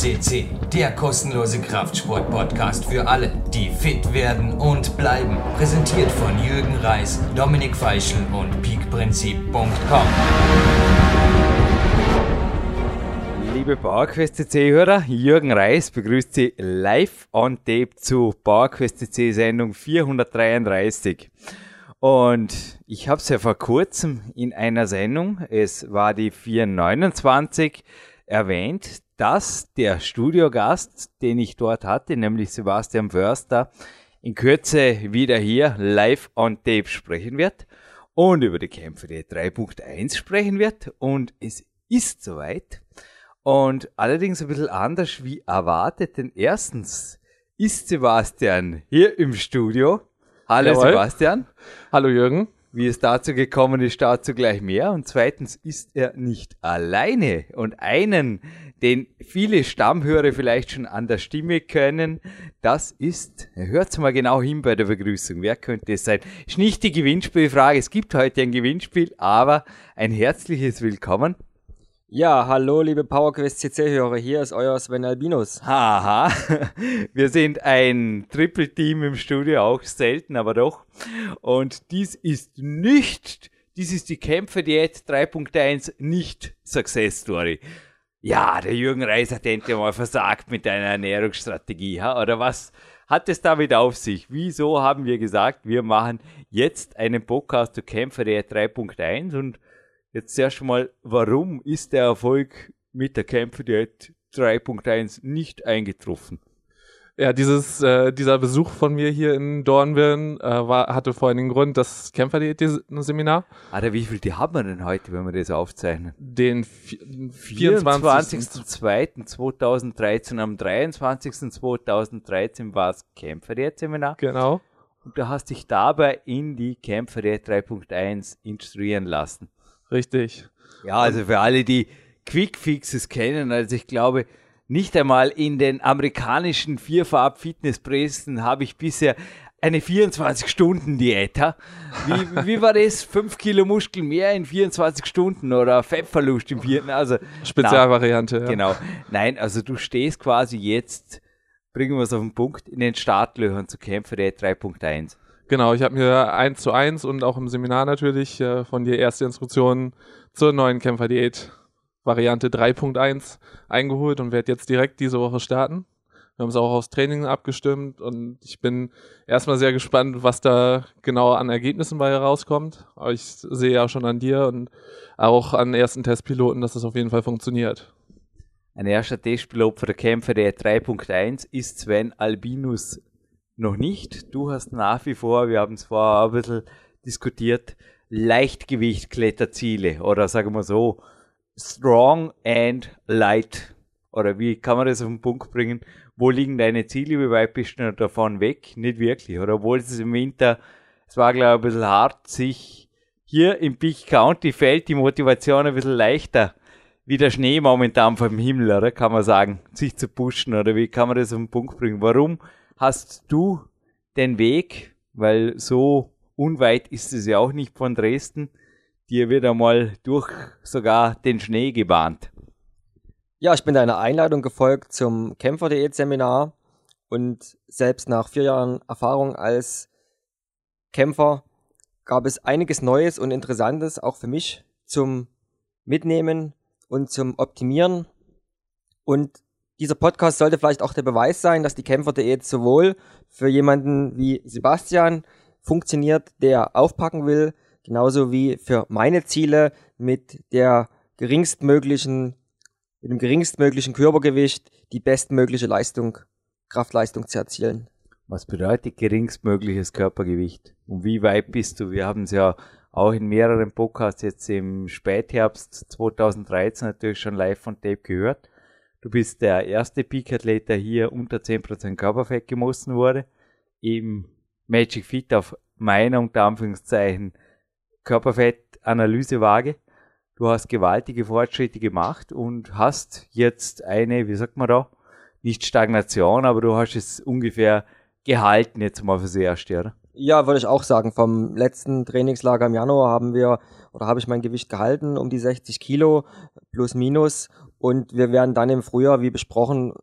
CC, der kostenlose Kraftsport-Podcast für alle, die fit werden und bleiben. Präsentiert von Jürgen Reis, Dominik Feischl und peakprinzip.com. Liebe PowerQuest CC-Hörer, Jürgen Reis begrüßt Sie live on tape zu PowerQuest CC Sendung 433. Und ich habe es ja vor kurzem in einer Sendung, es war die 429, erwähnt, dass der Studiogast, den ich dort hatte, nämlich Sebastian Förster, in Kürze wieder hier live on tape sprechen wird und über die Kämpfe der 3.1 sprechen wird. Und es ist soweit. Und allerdings ein bisschen anders wie erwartet, denn erstens ist Sebastian hier im Studio. Hallo Jawohl. Sebastian. Hallo Jürgen. Wie es dazu gekommen ist, dazu gleich mehr. Und zweitens ist er nicht alleine. Und einen, den viele Stammhörer vielleicht schon an der Stimme können, das ist, hört's mal genau hin bei der Begrüßung. Wer könnte es sein? Ist nicht die Gewinnspielfrage. Es gibt heute ein Gewinnspiel, aber ein herzliches Willkommen. Ja, hallo liebe PowerQuest CC-Hörer, hier ist euer Sven Albinus. Haha, wir sind ein Triple-Team im Studio, auch selten, aber doch. Und dies ist nicht, dies ist die Kämpferdiät 3.1 nicht Success Story. Ja, der Jürgen Reis hat endlich mal versagt mit einer Ernährungsstrategie, oder was hat es damit auf sich? Wieso haben wir gesagt, wir machen jetzt einen Podcast zu Kämpferdiät 3.1 und Jetzt erst mal, warum ist der Erfolg mit der Kämpferdiät 3.1 nicht eingetroffen? Ja, dieses, äh, dieser Besuch von mir hier in Dornbirn äh, war, hatte vor allem den Grund, das Kämpferdiät-Seminar, Alter, wie viel die haben wir denn heute, wenn wir das aufzeichnen? den vi- 24. 24.02.2013, am 23.02.2013 war es Kämpferdiät-Seminar Genau. und du hast dich dabei in die Kämpferdiät 3.1 instruieren lassen. Richtig. Ja, also für alle, die Quick Fixes kennen, also ich glaube, nicht einmal in den amerikanischen Vierfarb-Fitnesspressen habe ich bisher eine 24-Stunden-Diät. ha? Wie, wie war das? 5 Kilo Muskeln mehr in 24 Stunden oder Fettverlust im vierten? Also, Spezialvariante. na, ja. Genau. Nein, also du stehst quasi jetzt, bringen wir es auf den Punkt, in den Startlöchern zu Kämpfer der 3.1. Genau, ich habe mir eins zu eins und auch im Seminar natürlich äh, von dir erste Instruktionen zur neuen Kämpferdiät Variante 3.1 eingeholt und werde jetzt direkt diese Woche starten. Wir haben es auch aufs Training abgestimmt und ich bin erstmal sehr gespannt, was da genau an Ergebnissen bei rauskommt. Aber ich sehe ja schon an dir und auch an ersten Testpiloten, dass das auf jeden Fall funktioniert. Ein erster Testpilot für der Kämpfer der 3.1 ist Sven Albinus noch nicht. Du hast nach wie vor, wir haben es vorher ein bisschen diskutiert, Leichtgewicht-Kletterziele oder sagen wir so, strong and light. Oder wie kann man das auf den Punkt bringen? Wo liegen deine Ziele? Wie weit bist du davon weg? Nicht wirklich. Oder obwohl es im Winter, es war glaube ich ein bisschen hart, sich hier im Peak County fällt die Motivation ein bisschen leichter wie der Schnee momentan vom Himmel, oder kann man sagen, sich zu pushen, oder wie kann man das auf den Punkt bringen? Warum hast du den Weg, weil so unweit ist es ja auch nicht von Dresden, dir wird einmal durch sogar den Schnee gebahnt. Ja, ich bin deiner Einladung gefolgt zum Kämpfer-Diät-Seminar und selbst nach vier Jahren Erfahrung als Kämpfer gab es einiges Neues und Interessantes auch für mich zum Mitnehmen und zum Optimieren. Und dieser Podcast sollte vielleicht auch der Beweis sein, dass die Kämpfer-Diät sowohl für jemanden wie Sebastian funktioniert, der aufpacken will, genauso wie für meine Ziele mit der geringstmöglichen, mit dem geringstmöglichen Körpergewicht die bestmögliche Leistung, Kraftleistung zu erzielen. Was bedeutet geringstmögliches Körpergewicht? Und wie weit bist du? Wir haben es ja auch in mehreren Podcasts jetzt im Spätherbst 2013 natürlich schon live von Tape gehört. Du bist der erste Peak-Athlet, der hier unter 10% Körperfett gemessen wurde. Im Magic Fit auf meiner unter Anführungszeichen Körperfett-Analysewaage. Du hast gewaltige Fortschritte gemacht und hast jetzt eine, wie sagt man da, nicht Stagnation, aber du hast es ungefähr gehalten jetzt mal fürs Erste, oder? Ja, würde ich auch sagen. Vom letzten Trainingslager im Januar haben wir oder habe ich mein Gewicht gehalten um die 60 Kilo plus minus Und wir werden dann im Frühjahr, wie besprochen,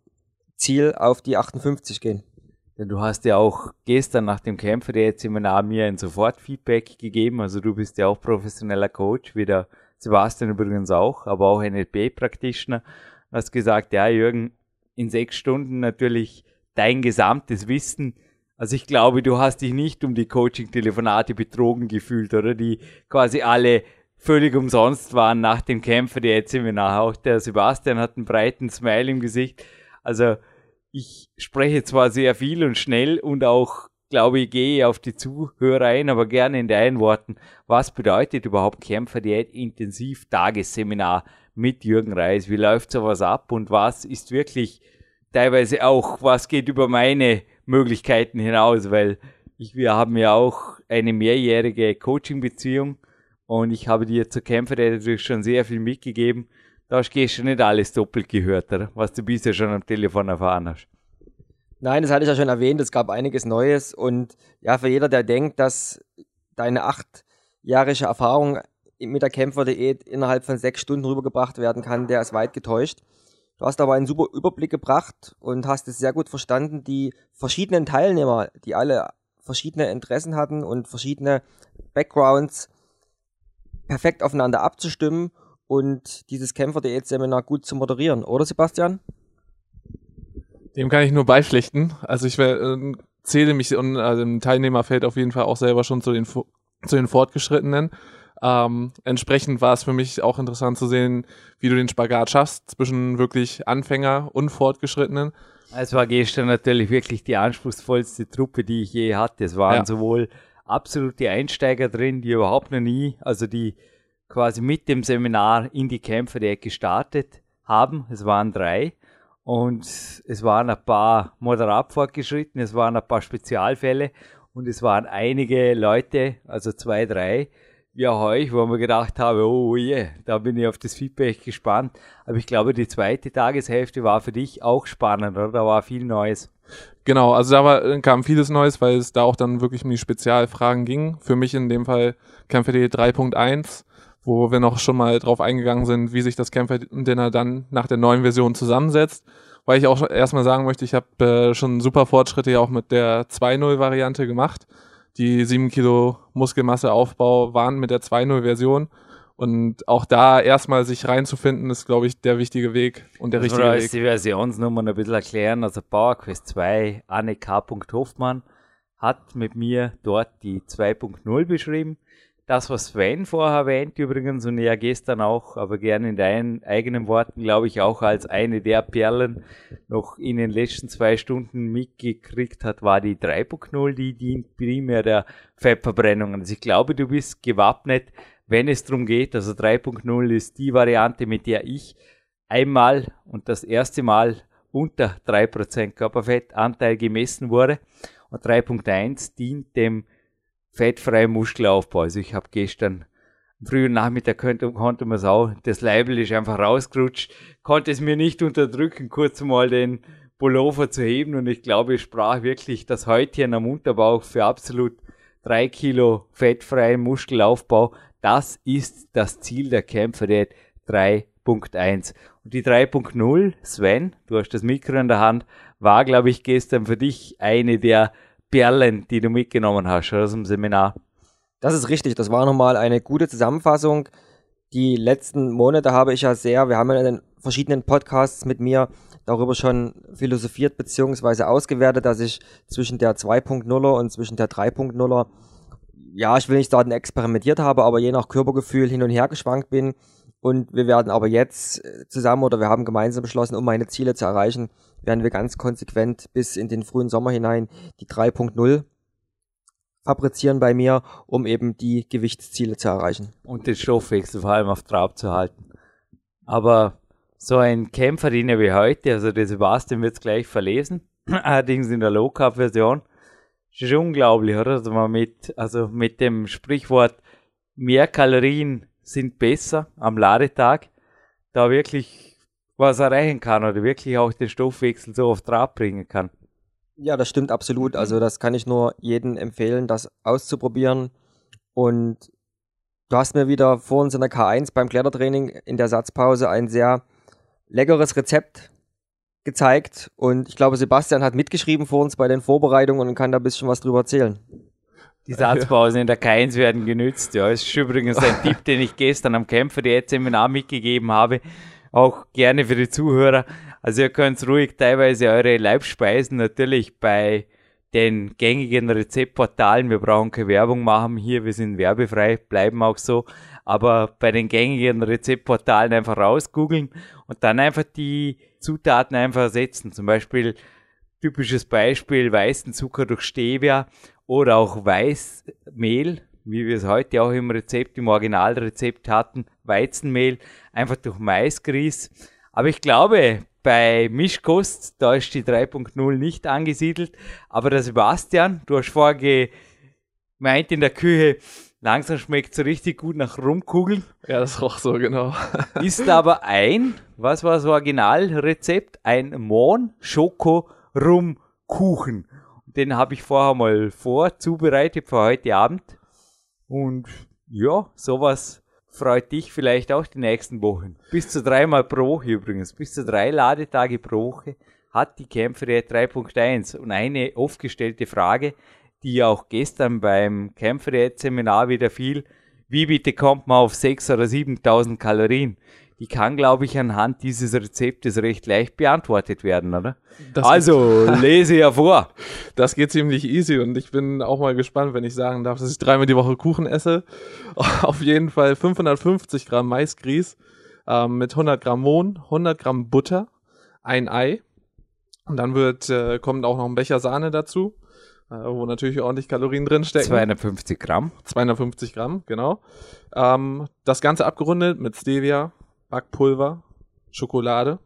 Ziel auf die 58 gehen. Du hast ja auch gestern nach dem Kämpfer der jetzt Seminar mir ein Sofortfeedback gegeben. Also du bist ja auch professioneller Coach, wie der Sebastian übrigens auch, aber auch NLP-Practitioner. Hast gesagt, ja Jürgen, in sechs Stunden natürlich dein gesamtes Wissen. Also ich glaube, du hast dich nicht um die Coaching-Telefonate betrogen gefühlt, oder? Die quasi alle völlig umsonst waren nach dem Kämpfer der jetzt Seminar. Auch der Sebastian hat einen breiten Smile im Gesicht. Also ich spreche zwar sehr viel und schnell und auch, glaube ich, gehe auf die Zuhörer ein, aber gerne in deinen Worten. Was bedeutet überhaupt Kämpferdiät Intensiv Tagesseminar mit Jürgen Reis? Wie läuft sowas ab und was ist wirklich teilweise auch, was geht über meine Möglichkeiten hinaus? Weil ich, wir haben ja auch eine mehrjährige Coaching-Beziehung und ich habe dir zur Kämpferdiät natürlich schon sehr viel mitgegeben da hast du nicht alles doppelt gehört, oder? was du bisher schon am Telefon erfahren hast. Nein, das hatte ich ja schon erwähnt, es gab einiges Neues und ja, für jeder, der denkt, dass deine achtjährige Erfahrung mit der Kämpferdiät innerhalb von sechs Stunden rübergebracht werden kann, der ist weit getäuscht. Du hast aber einen super Überblick gebracht und hast es sehr gut verstanden, die verschiedenen Teilnehmer, die alle verschiedene Interessen hatten und verschiedene Backgrounds perfekt aufeinander abzustimmen und dieses Kämpfer-Diät-Seminar gut zu moderieren, oder Sebastian? Dem kann ich nur beipflichten. Also ich äh, zähle mich und also im Teilnehmerfeld auf jeden Fall auch selber schon zu den, zu den Fortgeschrittenen. Ähm, entsprechend war es für mich auch interessant zu sehen, wie du den Spagat schaffst zwischen wirklich Anfänger und Fortgeschrittenen. Es war gestern natürlich wirklich die anspruchsvollste Truppe, die ich je hatte. Es waren ja. sowohl absolute Einsteiger drin, die überhaupt noch nie, also die quasi mit dem Seminar in die Kämpfe der gestartet haben. Es waren drei. Und es waren ein paar moderat fortgeschritten, es waren ein paar Spezialfälle und es waren einige Leute, also zwei, drei, wie auch euch, wo wir gedacht haben, oh je, yeah, da bin ich auf das Feedback gespannt. Aber ich glaube, die zweite Tageshälfte war für dich auch spannend, oder? Da war viel Neues. Genau, also da war, kam vieles Neues, weil es da auch dann wirklich um die Spezialfragen ging. Für mich in dem Fall Kämpfe.de 3.1 wo wir noch schon mal drauf eingegangen sind, wie sich das Kämpfer-Dinner dann nach der neuen Version zusammensetzt. Weil ich auch erstmal sagen möchte, ich habe äh, schon super Fortschritte ja auch mit der 2.0-Variante gemacht. Die 7 Kilo Muskelmasseaufbau waren mit der 2.0-Version. Und auch da erstmal sich reinzufinden, ist, glaube ich, der wichtige Weg und der richtige Weg. die Versionsnummer ein bisschen erklären. Also PowerQuest 2, Anne K. Hoffmann hat mit mir dort die 2.0 beschrieben. Das, was Sven vorher erwähnt übrigens und ja gestern auch, aber gerne in deinen eigenen Worten, glaube ich, auch als eine der Perlen noch in den letzten zwei Stunden mitgekriegt hat, war die 3.0, die dient primär der Fettverbrennung. Also ich glaube, du bist gewappnet, wenn es darum geht. Also 3.0 ist die Variante, mit der ich einmal und das erste Mal unter 3% Körperfettanteil gemessen wurde. Und 3.1 dient dem fettfreie Muskelaufbau. Also ich habe gestern am frühen Nachmittag konnte, konnte man es auch, das Leibel ist einfach rausgerutscht, konnte es mir nicht unterdrücken, kurz mal den Pullover zu heben und ich glaube, ich sprach wirklich das Häutchen am Unterbauch für absolut drei Kilo fettfreien Muskelaufbau. Das ist das Ziel der Kämpfer der 3.1. Und die 3.0, Sven, du hast das Mikro in der Hand, war, glaube ich, gestern für dich eine der Perlen, die du mitgenommen hast aus dem Seminar. Das ist richtig. Das war nochmal eine gute Zusammenfassung. Die letzten Monate habe ich ja sehr, wir haben ja in den verschiedenen Podcasts mit mir darüber schon philosophiert bzw. ausgewertet, dass ich zwischen der 2.0er und zwischen der 3.0er, ja, ich will nicht sagen experimentiert habe, aber je nach Körpergefühl hin und her geschwankt bin. Und wir werden aber jetzt äh, zusammen oder wir haben gemeinsam beschlossen, um meine Ziele zu erreichen, werden wir ganz konsequent bis in den frühen Sommer hinein die 3.0 fabrizieren bei mir, um eben die Gewichtsziele zu erreichen. Und den Stoffwechsel vor allem auf Trab zu halten. Aber so ein Kämpferdiener wie heute, also der Sebastian wird es gleich verlesen, allerdings in der Low Carb Version, ist unglaublich, oder? Also man mit, also mit dem Sprichwort mehr Kalorien sind besser am Ladetag, da wirklich was erreichen kann oder wirklich auch den Stoffwechsel so auf Trab bringen kann. Ja, das stimmt absolut. Also das kann ich nur jedem empfehlen, das auszuprobieren. Und du hast mir wieder vor uns in der K1 beim Klettertraining in der Satzpause ein sehr leckeres Rezept gezeigt und ich glaube, Sebastian hat mitgeschrieben vor uns bei den Vorbereitungen und kann da ein bisschen was drüber erzählen. Die Satzpausen in der K1 werden genützt. Ja, das ist übrigens ein Tipp, den ich gestern am Kämpfer jetzt Seminar mitgegeben habe. Auch gerne für die Zuhörer. Also ihr könnt ruhig teilweise eure Leibspeisen natürlich bei den gängigen Rezeptportalen, wir brauchen keine Werbung machen hier, wir sind werbefrei, bleiben auch so, aber bei den gängigen Rezeptportalen einfach rausgoogeln und dann einfach die Zutaten einfach ersetzen. Zum Beispiel typisches Beispiel weißen Zucker durch Stevia oder auch Weißmehl, wie wir es heute auch im Rezept, im Originalrezept hatten, Weizenmehl, einfach durch Maisgrieß. Aber ich glaube, bei Mischkost, da ist die 3.0 nicht angesiedelt. Aber der Sebastian, du hast vorher gemeint in der Küche, langsam schmeckt so richtig gut nach Rumkugeln. Ja, das roch so, genau. Ist aber ein, was war das Originalrezept? Ein Mohn Schoko Rum Kuchen. Den habe ich vorher mal vorzubereitet für heute Abend. Und ja, sowas freut dich vielleicht auch die nächsten Wochen. Bis zu dreimal pro Woche übrigens, bis zu drei Ladetage pro Woche hat die Kämpferei 3.1. Und eine oft gestellte Frage, die auch gestern beim Kämpferei-Seminar wieder fiel, wie bitte kommt man auf 6.000 oder 7.000 Kalorien? Die kann, glaube ich, anhand dieses Rezeptes recht leicht beantwortet werden, oder? Das also, lese ja vor. Das geht ziemlich easy und ich bin auch mal gespannt, wenn ich sagen darf, dass ich dreimal die Woche Kuchen esse. Auf jeden Fall 550 Gramm Maisgrieß äh, mit 100 Gramm Mohn, 100 Gramm Butter, ein Ei und dann wird, äh, kommt auch noch ein Becher Sahne dazu, äh, wo natürlich ordentlich Kalorien drin stecken. 250 Gramm. 250 Gramm, genau. Ähm, das Ganze abgerundet mit Stevia, Backpulver, Schokolade.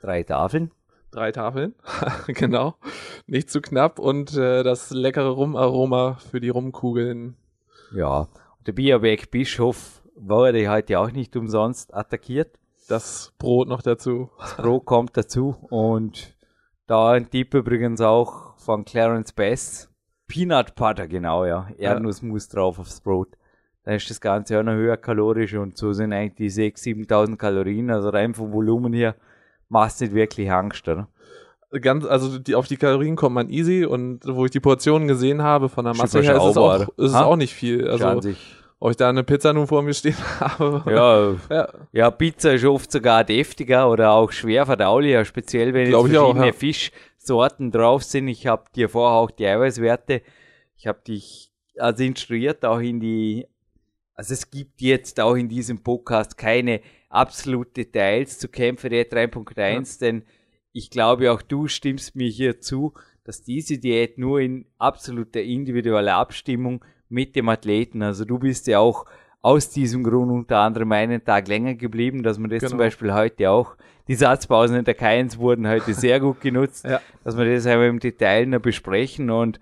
Drei Tafeln. Drei Tafeln, genau. Nicht zu knapp und äh, das leckere Rumaroma für die Rumkugeln. Ja, der Bierweg Bischof wurde heute auch nicht umsonst attackiert. Das Brot noch dazu. Das Brot kommt dazu und da ein Tipp übrigens auch von Clarence Best. Peanut Butter, genau, ja. Erdnussmus ja. drauf aufs Brot dann ist das Ganze auch noch höher kalorisch und so sind eigentlich die 6.000, 7.000 Kalorien, also rein vom Volumen her, macht nicht wirklich Angst, oder? Ganz, also die, auf die Kalorien kommt man easy und wo ich die Portionen gesehen habe von der Masse her, ist es, auch, ist es auch nicht viel. Also, ob ich da eine Pizza nun vor mir stehen habe. Ja, ja. ja, Pizza ist oft sogar deftiger oder auch schwer verdaulicher, speziell wenn Glaub jetzt verschiedene auch, ja. Fischsorten drauf sind. Ich habe dir vorher auch die Eiweißwerte, ich habe dich also instruiert auch in die also es gibt jetzt auch in diesem Podcast keine absoluten Details zu Kämpfer der 3.1, ja. denn ich glaube auch du stimmst mir hier zu, dass diese Diät nur in absoluter individueller Abstimmung mit dem Athleten, also du bist ja auch aus diesem Grund unter anderem einen Tag länger geblieben, dass man das genau. zum Beispiel heute auch, die Satzpausen in der K1 wurden heute sehr gut genutzt, ja. dass wir das einmal im Detail noch besprechen und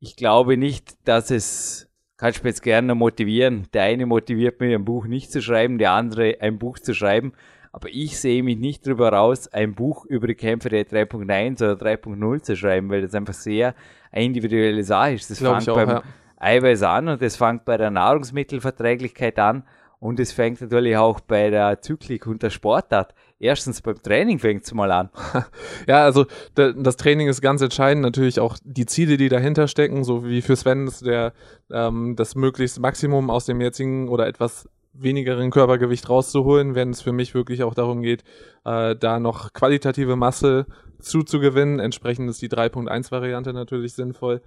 ich glaube nicht, dass es kannst du jetzt gerne motivieren. Der eine motiviert mich, ein Buch nicht zu schreiben, der andere ein Buch zu schreiben. Aber ich sehe mich nicht darüber raus, ein Buch über die Kämpfe der 3.1 oder 3.0 zu schreiben, weil das einfach sehr eine individuelle Sache ist. Das fängt auch, beim ja. Eiweiß an und das fängt bei der Nahrungsmittelverträglichkeit an und es fängt natürlich auch bei der Zyklik und der Sportart erstens beim Training fängt es mal an. ja, also das Training ist ganz entscheidend. Natürlich auch die Ziele, die dahinter stecken, so wie für Sven ist der ähm, das möglichst Maximum aus dem jetzigen oder etwas wenigeren Körpergewicht rauszuholen, wenn es für mich wirklich auch darum geht, äh, da noch qualitative Masse zuzugewinnen. Entsprechend ist die 3.1 Variante natürlich sinnvoll.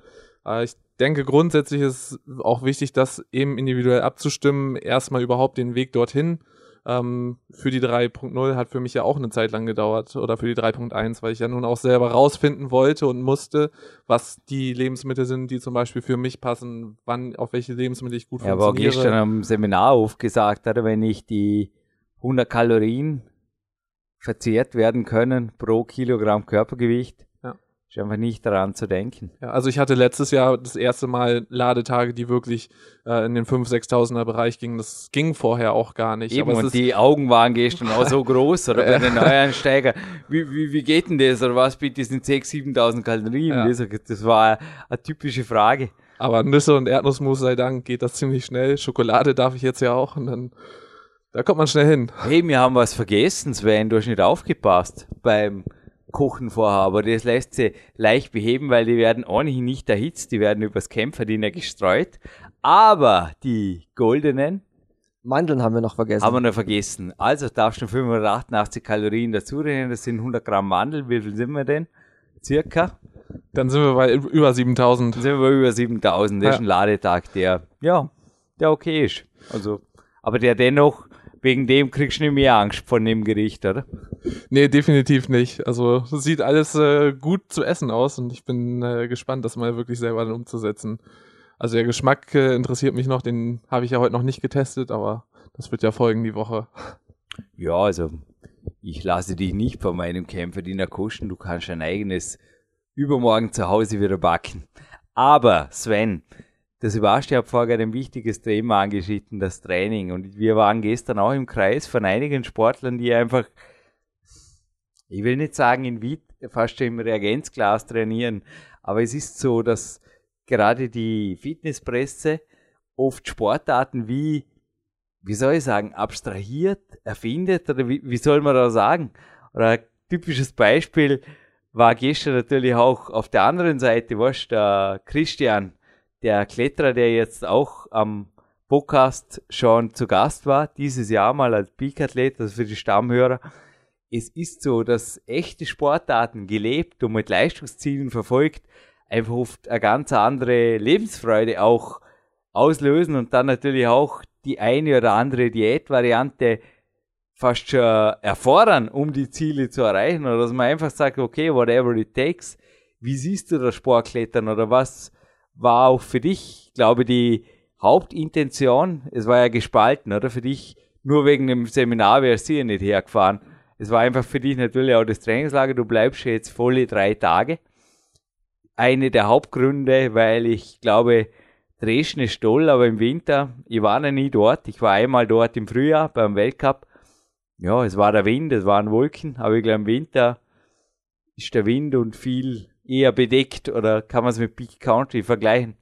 Äh, ich denke, grundsätzlich ist auch wichtig, das eben individuell abzustimmen, erstmal überhaupt den Weg dorthin ähm, für die 3.0 hat für mich ja auch eine Zeit lang gedauert oder für die 3.1, weil ich ja nun auch selber rausfinden wollte und musste, was die Lebensmittel sind, die zum Beispiel für mich passen, wann, auf welche Lebensmittel ich gut ja, funktioniere. Ja, aber gestern am Seminar aufgesagt hatte, wenn ich die 100 Kalorien verzehrt werden können pro Kilogramm Körpergewicht, ist einfach nicht daran zu denken. Ja, also ich hatte letztes Jahr das erste Mal Ladetage, die wirklich äh, in den 5.000, 6.000er Bereich gingen. Das ging vorher auch gar nicht. Eben, und die Augen waren gestern auch so groß, oder bei den Neueinsteiger. Wie, wie, wie geht denn das, oder was bitte sind 6.000, 7.000 Kalorien? Ja. Das, das war eine typische Frage. Aber Nüsse und Erdnussmus sei Dank geht das ziemlich schnell. Schokolade darf ich jetzt ja auch und dann Da kommt man schnell hin. Hey, wir haben was vergessen, Sven, du hast nicht aufgepasst beim Kochen vorher, aber das lässt sich leicht beheben, weil die werden ohnehin nicht erhitzt, die werden übers Kämpferdiener gestreut. Aber die goldenen Mandeln haben wir noch vergessen. haben wir noch vergessen. Also darfst du 588 Kalorien dazu rechnen, das sind 100 Gramm Mandel. Wie viel sind wir denn? Circa? Dann sind wir bei über 7000. Dann sind wir bei über 7000. Das ist Ja. ein Ladetag, der, ja, der okay ist. Also, aber der dennoch, wegen dem kriegst du nicht mehr Angst von dem Gericht, oder? Nee, definitiv nicht. Also es sieht alles äh, gut zu essen aus und ich bin äh, gespannt, das mal wirklich selber dann umzusetzen. Also der Geschmack äh, interessiert mich noch, den habe ich ja heute noch nicht getestet, aber das wird ja folgen die Woche. Ja, also ich lasse dich nicht von meinem Kämpferdiener kosten. Du kannst ein eigenes übermorgen zu Hause wieder backen. Aber Sven, der Sebastian hat vorher ein wichtiges Thema angeschnitten, das Training. Und wir waren gestern auch im Kreis von einigen Sportlern, die einfach, ich will nicht sagen in Wit, fast schon im Reagenzglas trainieren, aber es ist so, dass gerade die Fitnesspresse oft Sportarten wie wie soll ich sagen, abstrahiert, erfindet oder wie, wie soll man da sagen? Oder ein typisches Beispiel war gestern natürlich auch auf der anderen Seite, was der Christian, der Kletterer, der jetzt auch am Podcast schon zu Gast war, dieses Jahr mal als Peak-Athlet, also für die Stammhörer. Es ist so, dass echte Sportarten gelebt und mit Leistungszielen verfolgt, einfach oft eine ganz andere Lebensfreude auch auslösen und dann natürlich auch die eine oder andere Diätvariante fast schon erfordern, um die Ziele zu erreichen. Oder dass man einfach sagt, okay, whatever it takes. Wie siehst du das Sportklettern oder was war auch für dich, ich glaube die Hauptintention, es war ja gespalten, oder? Für dich, nur wegen dem Seminar wärst du ja nicht hergefahren. Es war einfach für dich natürlich auch das Trainingslager, du bleibst ja jetzt volle drei Tage. Eine der Hauptgründe, weil ich glaube, Dresden ist toll, aber im Winter, ich war noch nie dort. Ich war einmal dort im Frühjahr beim Weltcup. Ja, es war der Wind, es waren Wolken, aber ich glaube im Winter ist der Wind und viel eher bedeckt oder kann man es mit Peak Country vergleichen?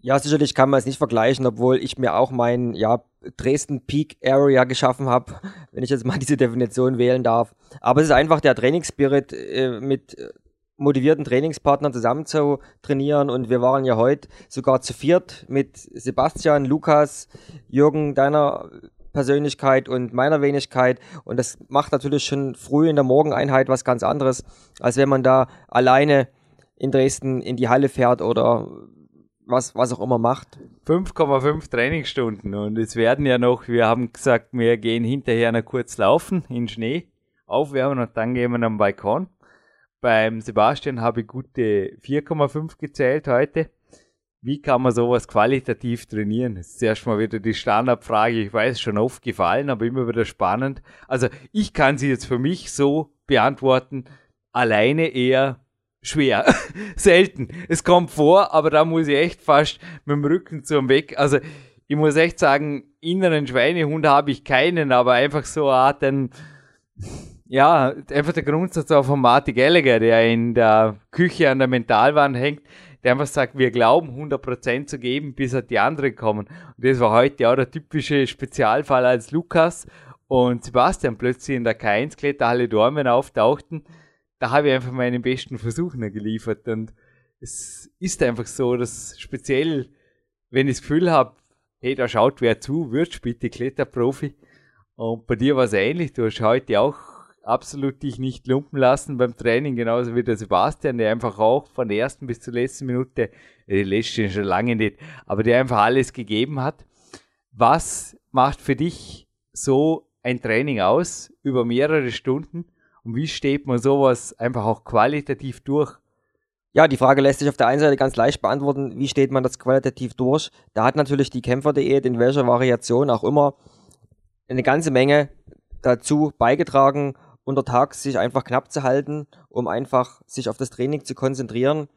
Ja, sicherlich kann man es nicht vergleichen, obwohl ich mir auch mein ja, Dresden Peak Area geschaffen habe, wenn ich jetzt mal diese Definition wählen darf. Aber es ist einfach der Trainingsspirit äh, mit äh, motivierten Trainingspartnern zusammen zu trainieren und wir waren ja heute sogar zu viert mit Sebastian, Lukas, Jürgen, deiner Persönlichkeit und meiner Wenigkeit und das macht natürlich schon früh in der Morgeneinheit was ganz anderes, als wenn man da alleine in Dresden in die Halle fährt oder was, was auch immer macht. 5,5 Trainingsstunden und es werden ja noch, wir haben gesagt, wir gehen hinterher noch kurz laufen in Schnee, aufwärmen und dann gehen wir am Balkon. Beim Sebastian habe ich gute 4,5 gezählt heute. Wie kann man sowas qualitativ trainieren? Das ist erstmal wieder die Standardfrage. Ich weiß, schon oft gefallen, aber immer wieder spannend. Also ich kann sie jetzt für mich so beantworten. Alleine eher schwer. Selten. Es kommt vor, aber da muss ich echt fast mit dem Rücken zum Weg. Also ich muss echt sagen, inneren Schweinehund habe ich keinen, aber einfach so eine Art, ein, ja, einfach der Grundsatz auch von Marty Gallagher, der in der Küche an der Mentalwand hängt, der einfach sagt, wir glauben 100% zu geben, bis halt die anderen kommen. Und das war heute auch der typische Spezialfall, als Lukas und Sebastian plötzlich in der K1 Kletterhalle Dormen auftauchten. Da habe ich einfach meinen besten Versuch noch geliefert. Und es ist einfach so, dass speziell, wenn ich das Gefühl habe, hey, da schaut wer zu, wirst bitte Kletterprofi. Und bei dir war es ähnlich. Du hast heute auch absolut dich nicht lumpen lassen beim Training, genauso wie der Sebastian, der einfach auch von der ersten bis zur letzten Minute, äh, die letzte schon lange nicht, aber der einfach alles gegeben hat. Was macht für dich so ein Training aus über mehrere Stunden und wie steht man sowas einfach auch qualitativ durch? Ja, die Frage lässt sich auf der einen Seite ganz leicht beantworten, wie steht man das qualitativ durch? Da hat natürlich die Kämpfer.de in welcher Variation auch immer eine ganze Menge dazu beigetragen, untertags sich einfach knapp zu halten, um einfach sich auf das Training zu konzentrieren.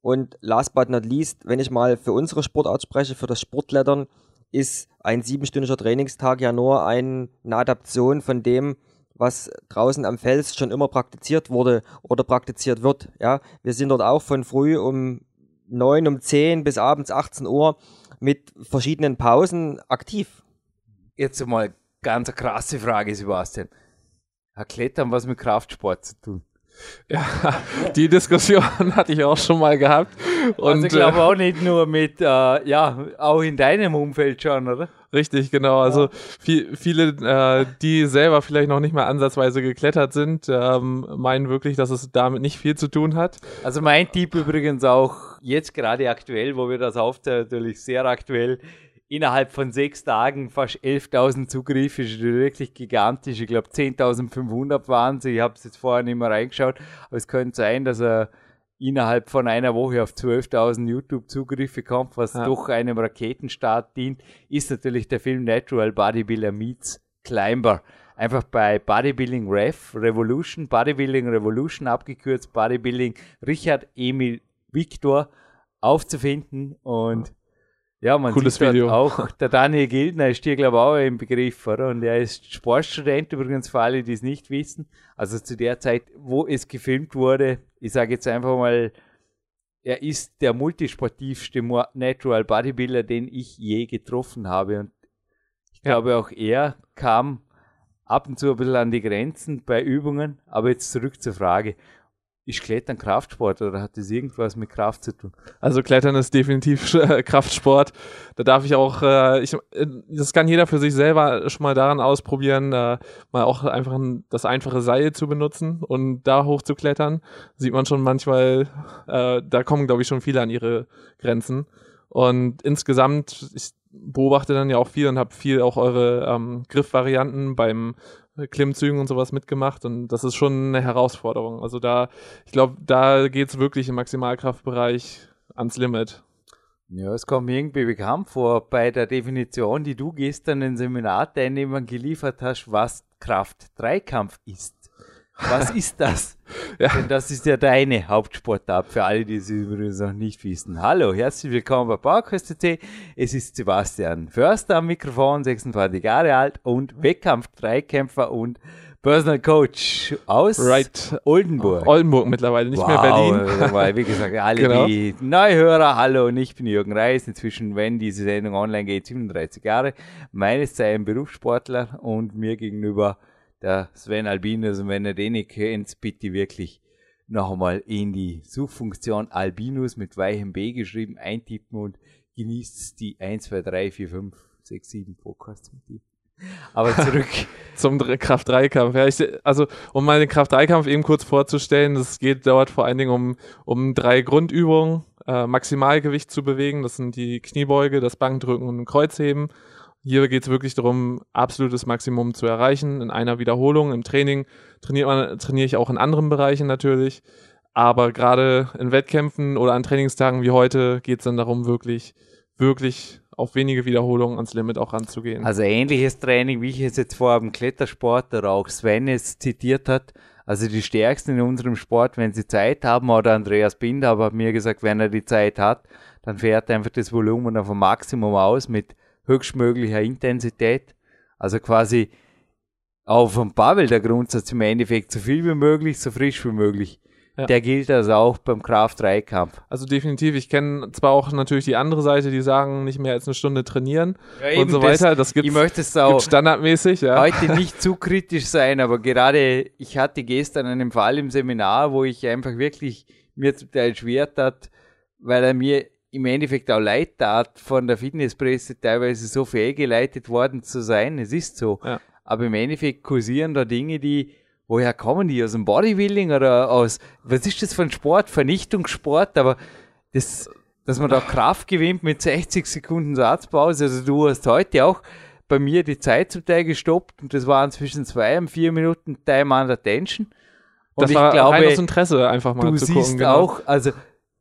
Und last but not least, wenn ich mal für unsere Sportart spreche, für das Sportklettern, ist ein siebenstündiger Trainingstag ja nur ein, eine Adaption von dem, was draußen am Fels schon immer praktiziert wurde oder praktiziert wird. Ja, wir sind dort auch von früh um 9, um 10 bis abends 18 Uhr mit verschiedenen Pausen aktiv. Jetzt mal ganz krasse Frage, Sebastian. Hat Klettern was mit Kraftsport zu tun? Ja, die Diskussion hatte ich auch schon mal gehabt. Und also ich glaube äh, auch nicht nur mit, äh, ja, auch in deinem Umfeld schon, oder? Richtig, genau. Also viel, viele, äh, die selber vielleicht noch nicht mal ansatzweise geklettert sind, ähm, meinen wirklich, dass es damit nicht viel zu tun hat. Also mein Tipp übrigens auch jetzt gerade aktuell, wo wir das aufzeigen, natürlich sehr aktuell, innerhalb von sechs Tagen fast 11.000 Zugriffe, ist wirklich gigantisch. Ich glaube 10.500 waren sie. Ich habe es jetzt vorher nicht mehr reingeschaut, aber es könnte sein, dass er innerhalb von einer Woche auf 12.000 YouTube-Zugriffe kommt, was ja. doch einem Raketenstart dient, ist natürlich der Film Natural Bodybuilder Meets Climber. Einfach bei Bodybuilding Rev Revolution, Bodybuilding Revolution abgekürzt, Bodybuilding Richard Emil Victor aufzufinden und ja, man Cooles sieht Video. auch, der Daniel Gildner ist hier, glaube ich, auch im Begriff, oder? Und er ist Sportstudent übrigens für alle, die es nicht wissen. Also zu der Zeit, wo es gefilmt wurde, ich sage jetzt einfach mal, er ist der multisportivste Natural Bodybuilder, den ich je getroffen habe. Und ich ja. glaube, auch er kam ab und zu ein bisschen an die Grenzen bei Übungen. Aber jetzt zurück zur Frage. Ist Klettern Kraftsport oder hat das irgendwas mit Kraft zu tun? Also Klettern ist definitiv Kraftsport. Da darf ich auch, äh, ich, äh, das kann jeder für sich selber schon mal daran ausprobieren, äh, mal auch einfach ein, das einfache Seil zu benutzen und da hoch zu klettern. Sieht man schon manchmal, äh, da kommen glaube ich schon viele an ihre Grenzen. Und insgesamt, ich beobachte dann ja auch viel und habe viel auch eure ähm, Griffvarianten beim Klimmzügen und sowas mitgemacht und das ist schon eine Herausforderung. Also da, ich glaube, da geht es wirklich im Maximalkraftbereich ans Limit. Ja, es kommt mir irgendwie bekannt vor bei der Definition, die du gestern den Seminarteilnehmern geliefert hast, was Kraft-Dreikampf ist. Was ist das? ja. Denn das ist ja deine Hauptsportart für alle, die es übrigens noch nicht wissen. Hallo, herzlich willkommen bei PowerQuest Es ist Sebastian Förster am Mikrofon, 26 Jahre alt und Wettkampf-Dreikämpfer und Personal Coach aus right. Oldenburg. Oldenburg mittlerweile, nicht wow, mehr Berlin. Weil, wie gesagt, alle genau. die Neuhörer, hallo und ich bin Jürgen Reis, inzwischen, wenn diese Sendung online geht, 37 Jahre, meines Zeichen Berufssportler und mir gegenüber der Sven Albinus. Und wenn ihr den nicht kennt, bitte wirklich noch einmal in die Suchfunktion Albinus mit weichem B geschrieben eintippen und genießt die 1, 2, 3, 4, 5, 6, 7 Podcasts mit ihm. Aber zurück zum Kraft-3-Kampf. Ja, also, um mal den Kraft-3-Kampf eben kurz vorzustellen, das geht dort vor allen Dingen um, um drei Grundübungen. Äh, Maximalgewicht zu bewegen, das sind die Kniebeuge, das Bankdrücken und Kreuzheben. Hier geht es wirklich darum, absolutes Maximum zu erreichen in einer Wiederholung. Im Training trainiert man, trainiere ich auch in anderen Bereichen natürlich. Aber gerade in Wettkämpfen oder an Trainingstagen wie heute geht es dann darum, wirklich, wirklich auf wenige Wiederholungen ans Limit auch ranzugehen. Also ähnliches Training, wie ich es jetzt vorher im Klettersport oder auch Sven es zitiert hat. Also die Stärksten in unserem Sport, wenn sie Zeit haben, oder Andreas Binder hat mir gesagt, wenn er die Zeit hat, dann fährt er einfach das Volumen auf ein Maximum aus mit höchstmöglicher Intensität. Also quasi auf dem Pavel der Grundsatz im Endeffekt so viel wie möglich, so frisch wie möglich. Ja. Der gilt also auch beim Kraft-3-Kampf. Also definitiv. Ich kenne zwar auch natürlich die andere Seite, die sagen, nicht mehr als eine Stunde trainieren ja, und so weiter. Das gibt es auch standardmäßig. Ja. Heute nicht zu kritisch sein, aber gerade ich hatte gestern einen Fall im Seminar, wo ich einfach wirklich mir zum Teil schwer tat, weil er mir im Endeffekt auch leid tat, von der Fitnesspresse teilweise so fehlgeleitet worden zu sein. Es ist so. Ja. Aber im Endeffekt kursieren da Dinge, die, woher kommen die? Aus dem Bodybuilding oder aus, was ist das für ein Sport? Vernichtungssport, aber das, dass man da Kraft gewinnt mit 60 Sekunden Satzpause. Also du hast heute auch bei mir die Zeit zum Teil gestoppt und das waren zwischen zwei und vier Minuten Time under Attention. Und das ich war glaube, rein aus Interesse einfach mal du zu siehst Genau. auch, also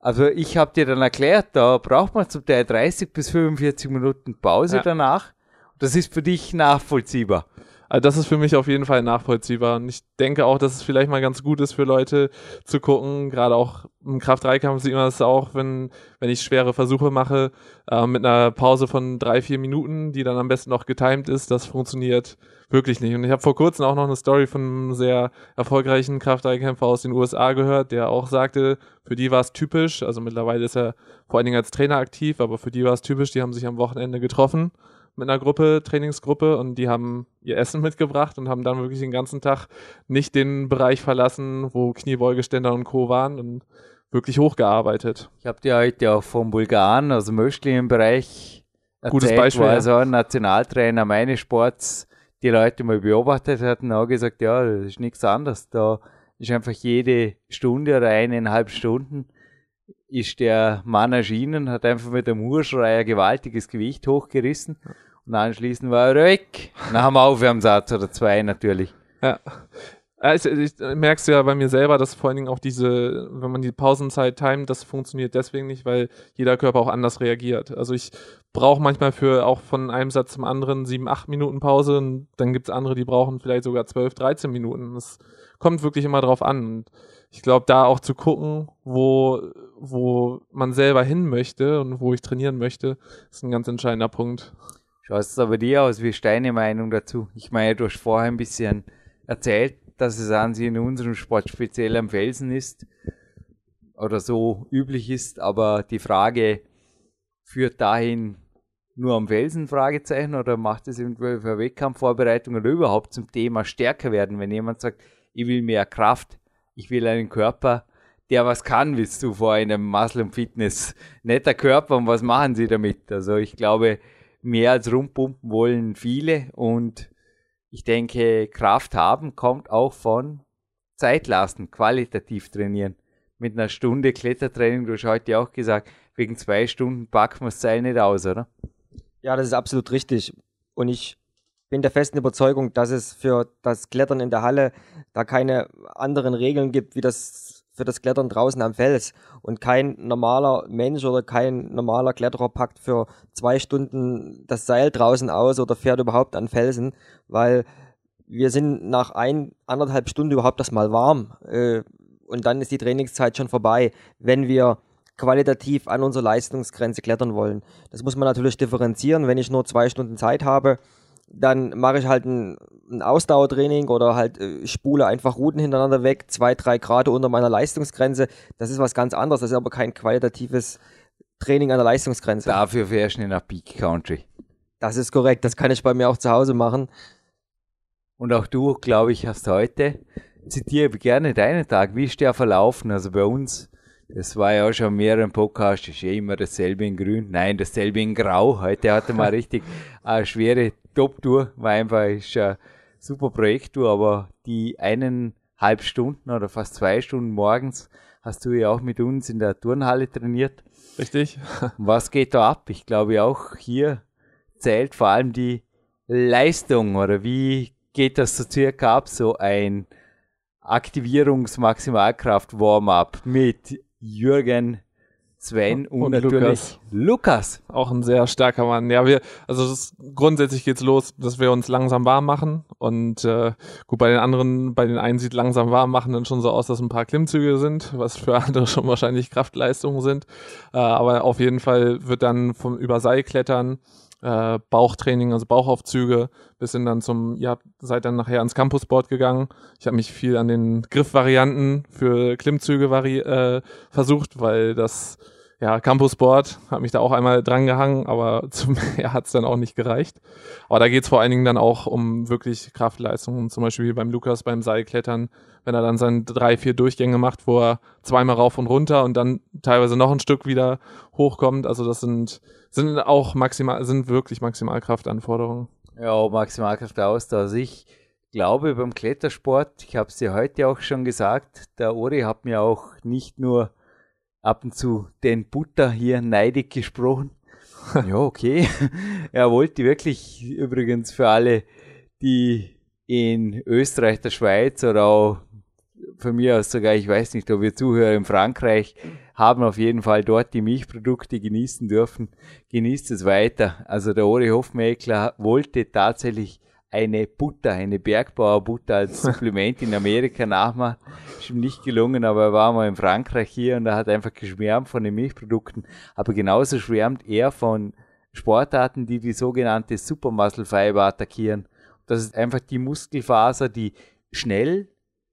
also ich habe dir dann erklärt, da braucht man zum Teil 30 bis 45 Minuten Pause ja. danach. Das ist für dich nachvollziehbar. Also das ist für mich auf jeden Fall nachvollziehbar. Und ich denke auch, dass es vielleicht mal ganz gut ist für Leute zu gucken. Gerade auch im Kraft-3-Kampf sieht man das auch, wenn, wenn ich schwere Versuche mache, äh, mit einer Pause von drei, vier Minuten, die dann am besten noch getimed ist. Das funktioniert wirklich nicht. Und ich habe vor kurzem auch noch eine Story von einem sehr erfolgreichen Kraft-3-Kämpfer aus den USA gehört, der auch sagte, für die war es typisch, also mittlerweile ist er vor allen Dingen als Trainer aktiv, aber für die war es typisch, die haben sich am Wochenende getroffen mit einer Gruppe, Trainingsgruppe und die haben ihr Essen mitgebracht und haben dann wirklich den ganzen Tag nicht den Bereich verlassen, wo Kniebeugeständer und Co. waren und wirklich hochgearbeitet. Ich habe dir heute auch vom Bulgaren, also im Bereich erzählt, Gutes Beispiel, wo also ein Nationaltrainer meines Sports die Leute mal beobachtet hat und auch gesagt, ja, das ist nichts anderes. Da ist einfach jede Stunde oder eineinhalb Stunden ist der Mann erschienen, hat einfach mit dem Hurschrei ein gewaltiges Gewicht hochgerissen und anschließend war er weg. Nach dem Aufwärmsatz oder zwei natürlich. Ja. Ich, ich merke es ja bei mir selber, dass vor allen Dingen auch diese, wenn man die Pausenzeit timet, das funktioniert deswegen nicht, weil jeder Körper auch anders reagiert. Also ich brauche manchmal für auch von einem Satz zum anderen sieben, acht Minuten Pause und dann gibt es andere, die brauchen vielleicht sogar zwölf, dreizehn Minuten. Das kommt wirklich immer drauf an. Und ich glaube, da auch zu gucken, wo, wo man selber hin möchte und wo ich trainieren möchte, ist ein ganz entscheidender Punkt. Schaut es aber dir aus? Wie ist deine Meinung dazu? Ich meine, du hast vorher ein bisschen erzählt, dass es an sich in unserem Sport speziell am Felsen ist oder so üblich ist, aber die Frage führt dahin nur am Felsen Fragezeichen oder macht es eventuell für Wettkampfvorbereitung oder überhaupt zum Thema stärker werden, wenn jemand sagt, ich will mehr Kraft, ich will einen Körper, der was kann, willst du vor einem Muscle und Fitness. Netter Körper und was machen sie damit? Also ich glaube, mehr als rumpumpen wollen viele und ich denke, Kraft haben kommt auch von Zeit lassen, qualitativ trainieren. Mit einer Stunde Klettertraining, du hast heute auch gesagt, wegen zwei Stunden packen wir das Seil nicht aus, oder? Ja, das ist absolut richtig. Und ich bin der festen Überzeugung, dass es für das Klettern in der Halle da keine anderen Regeln gibt, wie das für das Klettern draußen am Fels. Und kein normaler Mensch oder kein normaler Kletterer packt für zwei Stunden das Seil draußen aus oder fährt überhaupt an Felsen, weil wir sind nach ein, anderthalb Stunden überhaupt das mal warm. Äh, und dann ist die Trainingszeit schon vorbei, wenn wir qualitativ an unsere Leistungsgrenze klettern wollen. Das muss man natürlich differenzieren. Wenn ich nur zwei Stunden Zeit habe, dann mache ich halt ein, ein Ausdauertraining oder halt äh, spule einfach Routen hintereinander weg, zwei, drei Grad unter meiner Leistungsgrenze. Das ist was ganz anderes. Das ist aber kein qualitatives Training an der Leistungsgrenze. Dafür fährst du nach Peak Country. Das ist korrekt. Das kann ich bei mir auch zu Hause machen. Und auch du, glaube ich, hast heute, zitiere gerne deinen Tag. Wie ist der verlaufen? Also bei uns das war ja auch schon mehreren Podcasts, ist eh immer dasselbe in grün. Nein, dasselbe in grau. Heute hatte man richtig eine schwere Top-Tour. War einfach ist eine super Projekttour, aber die eineinhalb Stunden oder fast zwei Stunden morgens hast du ja auch mit uns in der Turnhalle trainiert. Richtig. Was geht da ab? Ich glaube auch hier zählt vor allem die Leistung oder wie geht das so circa ab, so ein Aktivierungs-Maximalkraft-Warm-up mit Jürgen, Sven und, und natürlich Lukas. Lukas. Auch ein sehr starker Mann. Ja, wir, also das, grundsätzlich geht's los, dass wir uns langsam warm machen und äh, gut bei den anderen, bei den einen sieht langsam warm machen dann schon so aus, dass ein paar Klimmzüge sind, was für andere schon wahrscheinlich Kraftleistungen sind. Äh, aber auf jeden Fall wird dann vom über Seilklettern äh, Bauchtraining, also Bauchaufzüge, bis hin dann zum, ihr habt, seid dann nachher ans Campusboard gegangen. Ich habe mich viel an den Griffvarianten für Klimmzüge vari äh, versucht, weil das ja, Campusboard hat mich da auch einmal dran gehangen, aber zum mehr hat es dann auch nicht gereicht. Aber da geht es vor allen Dingen dann auch um wirklich Kraftleistungen, zum Beispiel beim Lukas beim Seilklettern, wenn er dann seine drei, vier Durchgänge macht, wo er zweimal rauf und runter und dann teilweise noch ein Stück wieder hochkommt. Also das sind, sind auch maximal, sind wirklich Maximalkraftanforderungen. Ja, Maximalkraft aus. Also ich glaube beim Klettersport, ich habe es dir heute auch schon gesagt, der Ori hat mir auch nicht nur ab und zu den Butter hier neidig gesprochen. ja, okay. er wollte wirklich übrigens für alle, die in Österreich, der Schweiz oder auch von mir aus sogar, ich weiß nicht, ob wir Zuhörer in Frankreich haben auf jeden Fall dort die Milchprodukte genießen dürfen. Genießt es weiter. Also der Ori Hofmeckler wollte tatsächlich eine Butter, eine Bergbauerbutter als Supplement in Amerika nachmachen. Ist ihm nicht gelungen, aber er war mal in Frankreich hier und er hat einfach geschwärmt von den Milchprodukten. Aber genauso schwärmt er von Sportarten, die die sogenannte Supermuscle Fiber attackieren. Das ist einfach die Muskelfaser, die schnell,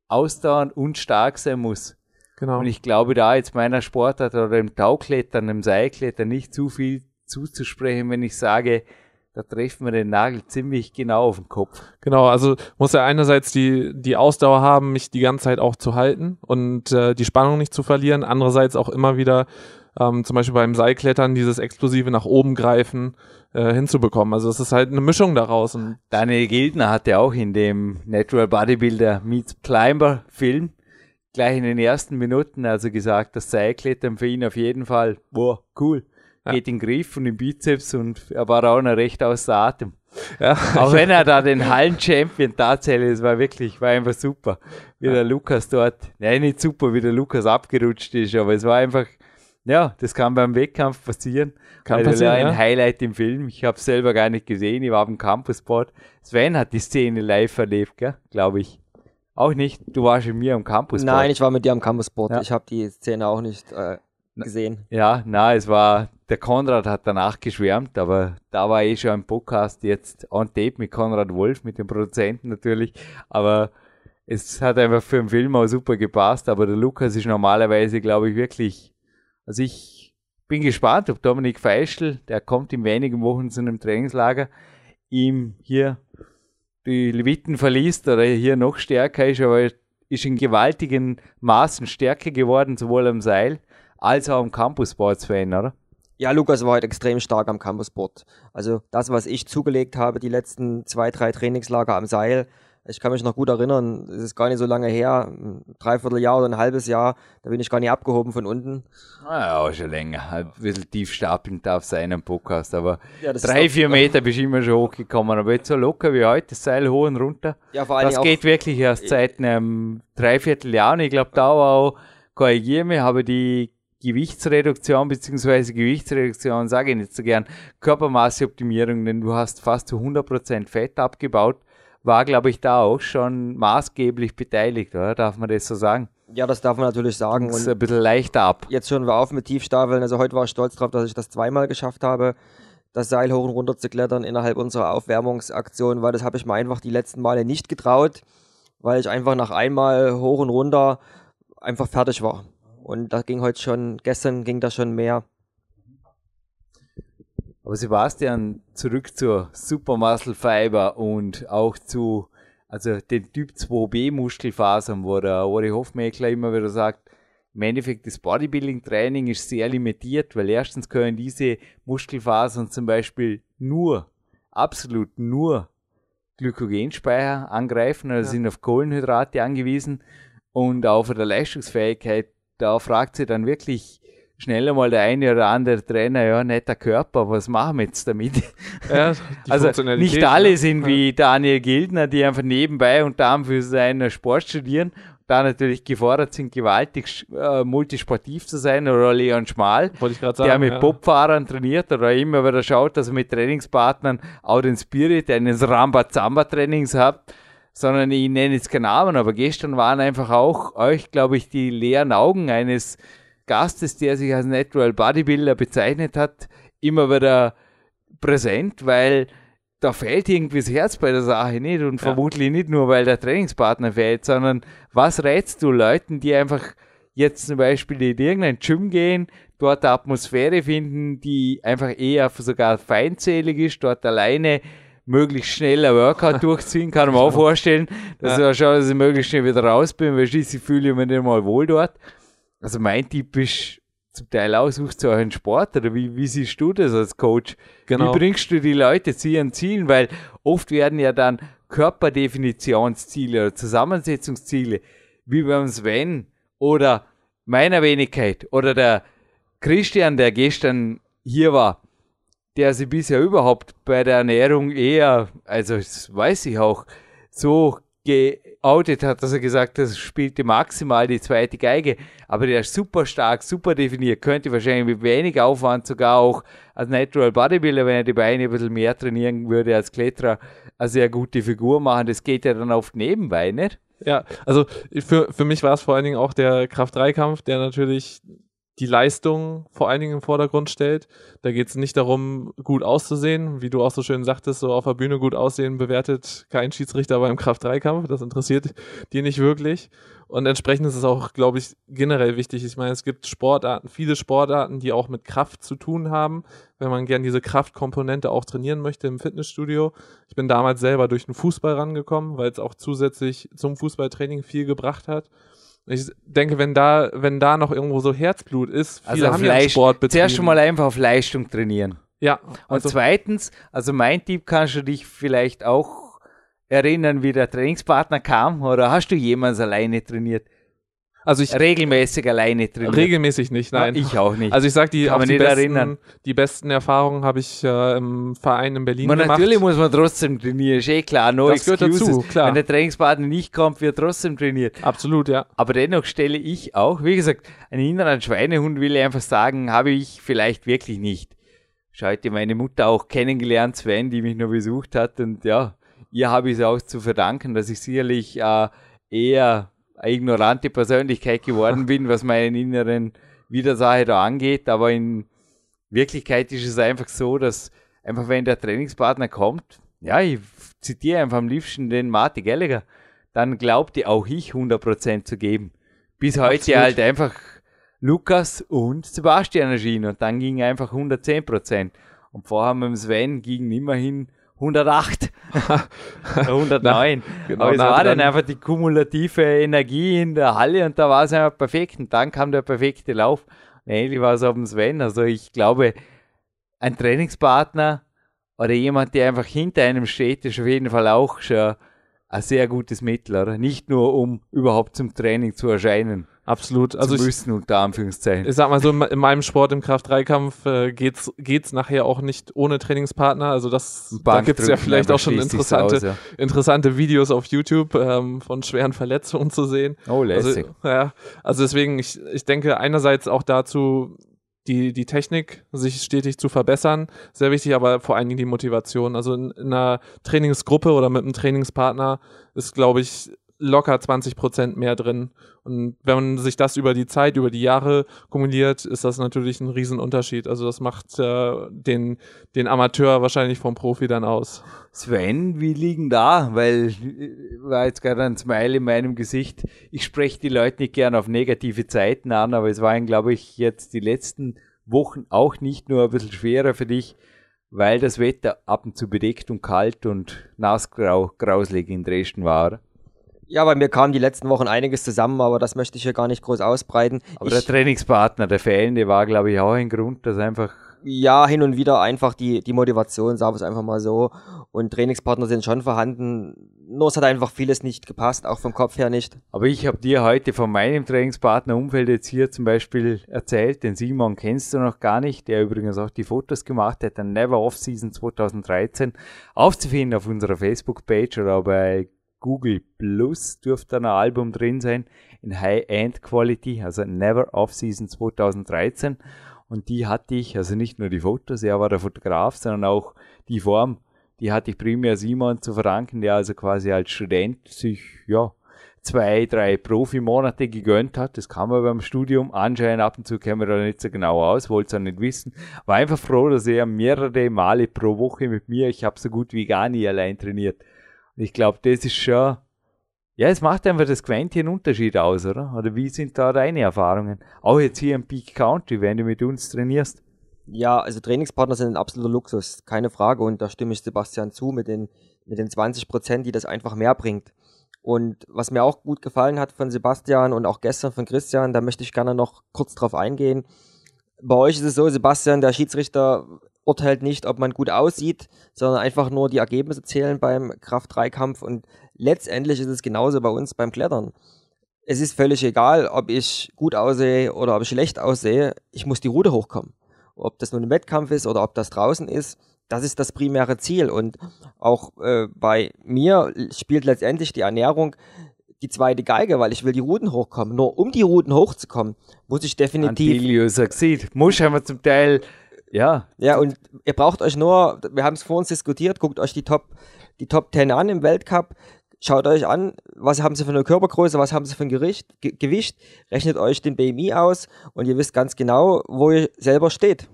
ausdauernd und stark sein muss. Genau. Und ich glaube, da jetzt meiner Sportart oder im Tauklettern, im Seilklettern nicht zu viel zuzusprechen, wenn ich sage, da treffen wir den Nagel ziemlich genau auf den Kopf. Genau, also muss er einerseits die, die Ausdauer haben, mich die ganze Zeit auch zu halten und äh, die Spannung nicht zu verlieren. Andererseits auch immer wieder, ähm, zum Beispiel beim Seilklettern, dieses explosive nach oben greifen äh, hinzubekommen. Also es ist halt eine Mischung daraus. Und Daniel Gildner hat ja auch in dem Natural Bodybuilder Meets Climber Film gleich in den ersten Minuten also gesagt, das Seilklettern für ihn auf jeden Fall, boah, cool. Ja. Geht in den Griff und im Bizeps und er war auch noch recht außer Atem. ja, Auch wenn er da den Hallen-Champion tatsächlich, es war wirklich, war einfach super, wie der Lukas dort, nein, nicht super, wie der Lukas abgerutscht ist, aber es war einfach, ja, das kann beim Wettkampf passieren. Kann Also passieren, ein ja. Highlight im Film. Ich habe selber gar nicht gesehen, ich war am Campusboard. Sven hat die Szene live erlebt, glaube ich. Auch nicht, du warst mit mir am Campusboard. Nein, ich war mit dir am Campusboard. Ja. Ich habe die Szene auch nicht äh, gesehen. Ja, na, es war, der Konrad hat danach geschwärmt, aber da war eh schon ein Podcast jetzt on tape mit Konrad Wolf, mit dem Produzenten natürlich, aber es hat einfach für den Film auch super gepasst, aber der Lukas ist normalerweise, glaube ich, wirklich, also ich bin gespannt, ob Dominik Feischl, der kommt in wenigen Wochen zu einem Trainingslager, ihm hier die Leviten verliest oder hier noch stärker ist, aber er ist in gewaltigen Maßen stärker geworden, sowohl am Seil als auch am Campus-Sports-Fan, oder? Ja, Lukas war halt extrem stark am Campusboard. Also das, was ich zugelegt habe, die letzten zwei, drei Trainingslager am Seil, ich kann mich noch gut erinnern, es ist gar nicht so lange her, ein Dreivierteljahr oder ein halbes Jahr, da bin ich gar nicht abgehoben von unten. Ja, auch schon länger. Ein bisschen tief stapeln darf sein am Podcast, aber Ja, drei, vier Meter bist du immer schon hochgekommen, aber jetzt so locker wie heute, das Seil hoch und runter. Ja, vor allen Das geht wirklich erst seit einem Dreivierteljahr und ich glaube, da war auch, korrigiere mich, habe die Gewichtsreduktion beziehungsweise Gewichtsreduktion, sage ich nicht so gern, Körpermasseoptimierung, denn du hast fast zu 100% Fett abgebaut, war, glaube ich, da auch schon maßgeblich beteiligt, oder? Darf man das so sagen? ja, das darf man natürlich sagen. Das ist Und ein bisschen leichter ab. jetzt hören wir auf mit Tiefstapeln. Also heute war ich stolz drauf, dass ich das zweimal geschafft habe, das Seil hoch und runter zu klettern innerhalb unserer Aufwärmungsaktion, weil das habe ich mir einfach die letzten Male nicht getraut, weil ich einfach nach einmal hoch und runter einfach fertig war. Und da ging heute schon, gestern ging da schon mehr. Aber Sebastian, zurück zur Super Muscle Fiber und auch zu also den Typ 2b Muskelfasern, wo der Ori Hofmeckler immer wieder sagt, im Endeffekt das Bodybuilding-Training ist sehr limitiert, weil erstens können diese Muskelfasern zum Beispiel nur, absolut nur Glykogenspeicher angreifen, also sind auf Kohlenhydrate angewiesen und auch für der Leistungsfähigkeit, da fragt sich dann wirklich schnell einmal der eine oder andere Trainer, ja, netter Körper, was machen wir jetzt damit? Ja, also nicht alle ne? sind wie Daniel Gildner, die einfach nebenbei unter anderem für seinen Sport studieren, da natürlich gefordert sind, gewaltig äh, multisportiv zu sein, oder Leon Schmal, sagen. der mit ja. Bobfahrern trainiert oder immer wieder schaut, dass er mit Trainingspartnern auch den Spirit eines Rambazamba-Trainings hat, sondern ich nenne jetzt keinen Namen, aber gestern waren einfach auch euch, glaube ich, die leeren Augen eines Gastes, der sich als Natural Bodybuilder bezeichnet hat, immer wieder präsent, weil da fehlt irgendwie das Herz bei der Sache nicht und vermutlich nicht nur, weil der Trainingspartner fehlt, sondern was rätst du Leuten, die einfach jetzt zum Beispiel in irgendein Gym gehen, dort eine Atmosphäre finden, die einfach eher sogar feindselig ist, dort alleine möglichst schnell ein Workout durchziehen, kann man auch vorstellen, dass Ja. ich schaue, dass ich möglichst schnell wieder raus bin, weil schließlich fühle ich mich nicht mal wohl dort. Also mein Tipp ist zum Teil auch, ihr euch einen Sport oder wie, wie siehst du das als Coach? Genau. Wie bringst du die Leute zu ihren Zielen? Weil oft werden ja dann Körperdefinitionsziele oder Zusammensetzungsziele, wie beim Sven oder meiner Wenigkeit oder der Christian, der gestern hier war, der sich bisher überhaupt bei der Ernährung eher, also das weiß ich auch, so geoutet hat, dass er gesagt hat, das spielte maximal die zweite Geige. Aber der ist super stark, super definiert, könnte wahrscheinlich mit wenig Aufwand sogar auch als Natural Bodybuilder, wenn er die Beine ein bisschen mehr trainieren würde als Kletterer, eine sehr gute Figur machen. Das geht ja dann oft nebenbei, nicht? Ja, also für, für mich war es vor allen Dingen auch der Kraft-3-Kampf, der natürlich die Leistung vor allen Dingen im Vordergrund stellt. Da geht es nicht darum, gut auszusehen, wie du auch so schön sagtest, so auf der Bühne gut aussehen bewertet kein Schiedsrichter beim Kraft-3-Kampf. Das interessiert die nicht wirklich. Und entsprechend ist es auch, glaube ich, generell wichtig. Ich meine, es gibt Sportarten, viele Sportarten, die auch mit Kraft zu tun haben, wenn man gern diese Kraftkomponente auch trainieren möchte im Fitnessstudio. Ich bin damals selber durch den Fußball rangekommen, weil es auch zusätzlich zum Fußballtraining viel gebracht hat. Ich denke, wenn da, wenn da noch irgendwo so Herzblut ist, viele also haben ja Sport betrieben. Zuerst schon mal einfach auf Leistung trainieren. Ja. Also und zweitens, also mein Tipp kannst du dich vielleicht auch erinnern, wie der Trainingspartner kam oder hast du jemals alleine trainiert? Also ich regelmäßig alleine trainiert. Regelmäßig nicht, nein. ich auch nicht. Also ich sag die, Kann die besten, erinnern. die besten Erfahrungen habe ich äh, im Verein in Berlin man, gemacht. Natürlich muss man trotzdem trainieren, ist eh klar. No das gehört dazu, klar. Wenn der Trainingspartner nicht kommt, wird trotzdem trainiert. Absolut, ja. Aber dennoch stelle ich auch, wie gesagt, einen inneren Schweinehund will ich einfach sagen, habe ich vielleicht wirklich nicht. Ich heute meine Mutter auch kennengelernt, Sven, die mich nur besucht hat und ja, ihr habe ich es auch zu verdanken, dass ich sicherlich äh, eher ignorante Persönlichkeit geworden bin, was meinen inneren Widersacher da angeht. Aber in Wirklichkeit ist es einfach so, dass einfach wenn der Trainingspartner kommt, ja, ich zitiere einfach am liebsten den Marty Gallagher, dann glaubte auch ich 100% zu geben. Bis heute Absolut. halt einfach Lukas und Sebastian erschienen und dann ging einfach 110%. Und vorher mit dem Sven ging immerhin 108, 109. genau, Aber es war dann einfach die kumulative Energie in der Halle und da war es einfach perfekt. Und dann kam der perfekte Lauf. Und ähnlich war es auf dem Sven. Also ich glaube, ein Trainingspartner oder jemand, der einfach hinter einem steht, ist auf jeden Fall auch schon ein sehr gutes Mittel, oder? Nicht nur, um überhaupt zum Training zu erscheinen. Absolut. Also zu müssen, unter Anführungszeichen. Ich sag mal so, in meinem Sport im Kraft-3-Kampf äh, geht's, geht's nachher auch nicht ohne Trainingspartner. Also das, da gibt's ja vielleicht auch schon interessante, aus, ja. interessante Videos auf YouTube ähm, von schweren Verletzungen zu sehen. Oh, lässig. Also, ja, also deswegen, ich, ich denke einerseits auch dazu, die, die Technik sich stetig zu verbessern, sehr wichtig, aber vor allen Dingen die Motivation. Also in, in einer Trainingsgruppe oder mit einem Trainingspartner ist, glaube ich, locker 20 Prozent mehr drin. Und wenn man sich das über die Zeit, über die Jahre kumuliert, ist das natürlich ein Riesenunterschied. Also das macht äh, den, den Amateur wahrscheinlich vom Profi dann aus. Sven, wie liegen da? Weil äh, war jetzt gerade ein Smile in meinem Gesicht. Ich spreche die Leute nicht gern auf negative Zeiten an, aber es waren, glaube ich, jetzt die letzten Wochen auch nicht nur ein bisschen schwerer für dich, weil das Wetter ab und zu bedeckt und kalt und nassgrau, grauslig in Dresden war. Ja, bei mir kam die letzten Wochen einiges zusammen, aber das möchte ich hier gar nicht groß ausbreiten. Aber ich, der Trainingspartner, der fehlende, war, glaube ich, auch ein Grund, dass einfach. Ja, hin und wieder einfach die, die Motivation, sagen wir es einfach mal so. Und Trainingspartner sind schon vorhanden. Nur es hat einfach vieles nicht gepasst, auch vom Kopf her nicht. Aber ich habe dir heute von meinem Trainingspartnerumfeld jetzt hier zum Beispiel erzählt, den Simon kennst du noch gar nicht, der übrigens auch die Fotos gemacht hat, der Never Off Season 2013, aufzufinden auf unserer Facebook-Page oder bei Google Plus dürfte ein Album drin sein in High-End Quality, also Never Off-Season 2013. Und die hatte ich, also nicht nur die Fotos, er war der Fotograf, sondern auch die Form, die hatte ich primär Simon zu verdanken, der also quasi als Student sich, ja, zwei, drei Profimonate gegönnt hat. Das kam er beim Studium. Anscheinend ab und zu kennen wir da nicht so genau aus, wollte es auch nicht wissen. War einfach froh, dass er mehrere Male pro Woche mit mir, ich habe so gut wie gar nie allein trainiert, ich glaube, das ist schon, ja, es macht einfach das Quäntchen Unterschied aus, oder? Oder wie sind da deine Erfahrungen? Auch jetzt hier im Peak Country, wenn du mit uns trainierst. Ja, also Trainingspartner sind ein absoluter Luxus, keine Frage. Und da stimme ich Sebastian zu mit den, mit den 20 Prozent, die das einfach mehr bringt. Und was mir auch gut gefallen hat von Sebastian und auch gestern von Christian, da möchte ich gerne noch kurz drauf eingehen. Bei euch ist es so, Sebastian, der Schiedsrichter urteilt nicht, ob man gut aussieht, sondern einfach nur die Ergebnisse zählen beim Kraft-3-Kampf und letztendlich ist es genauso bei uns beim Klettern. Es ist völlig egal, ob ich gut aussehe oder ob ich schlecht aussehe, ich muss die Route hochkommen. Ob das nun ein Wettkampf ist oder ob das draußen ist, das ist das primäre Ziel. Und auch äh, bei mir spielt letztendlich die Ernährung die zweite Geige, weil ich will die Routen hochkommen. Nur um die Routen hochzukommen, muss ich definitiv. Antilio succeed. Muss aber zum Teil ja. Ja, und ihr braucht euch nur, wir haben es vor uns diskutiert, guckt euch die Top, die Top 10 an im Weltcup. schaut euch an, was haben sie für eine Körpergröße, was haben sie für ein Gericht, Ge Gewicht, rechnet euch den BMI aus und ihr wisst ganz genau, wo ihr selber steht.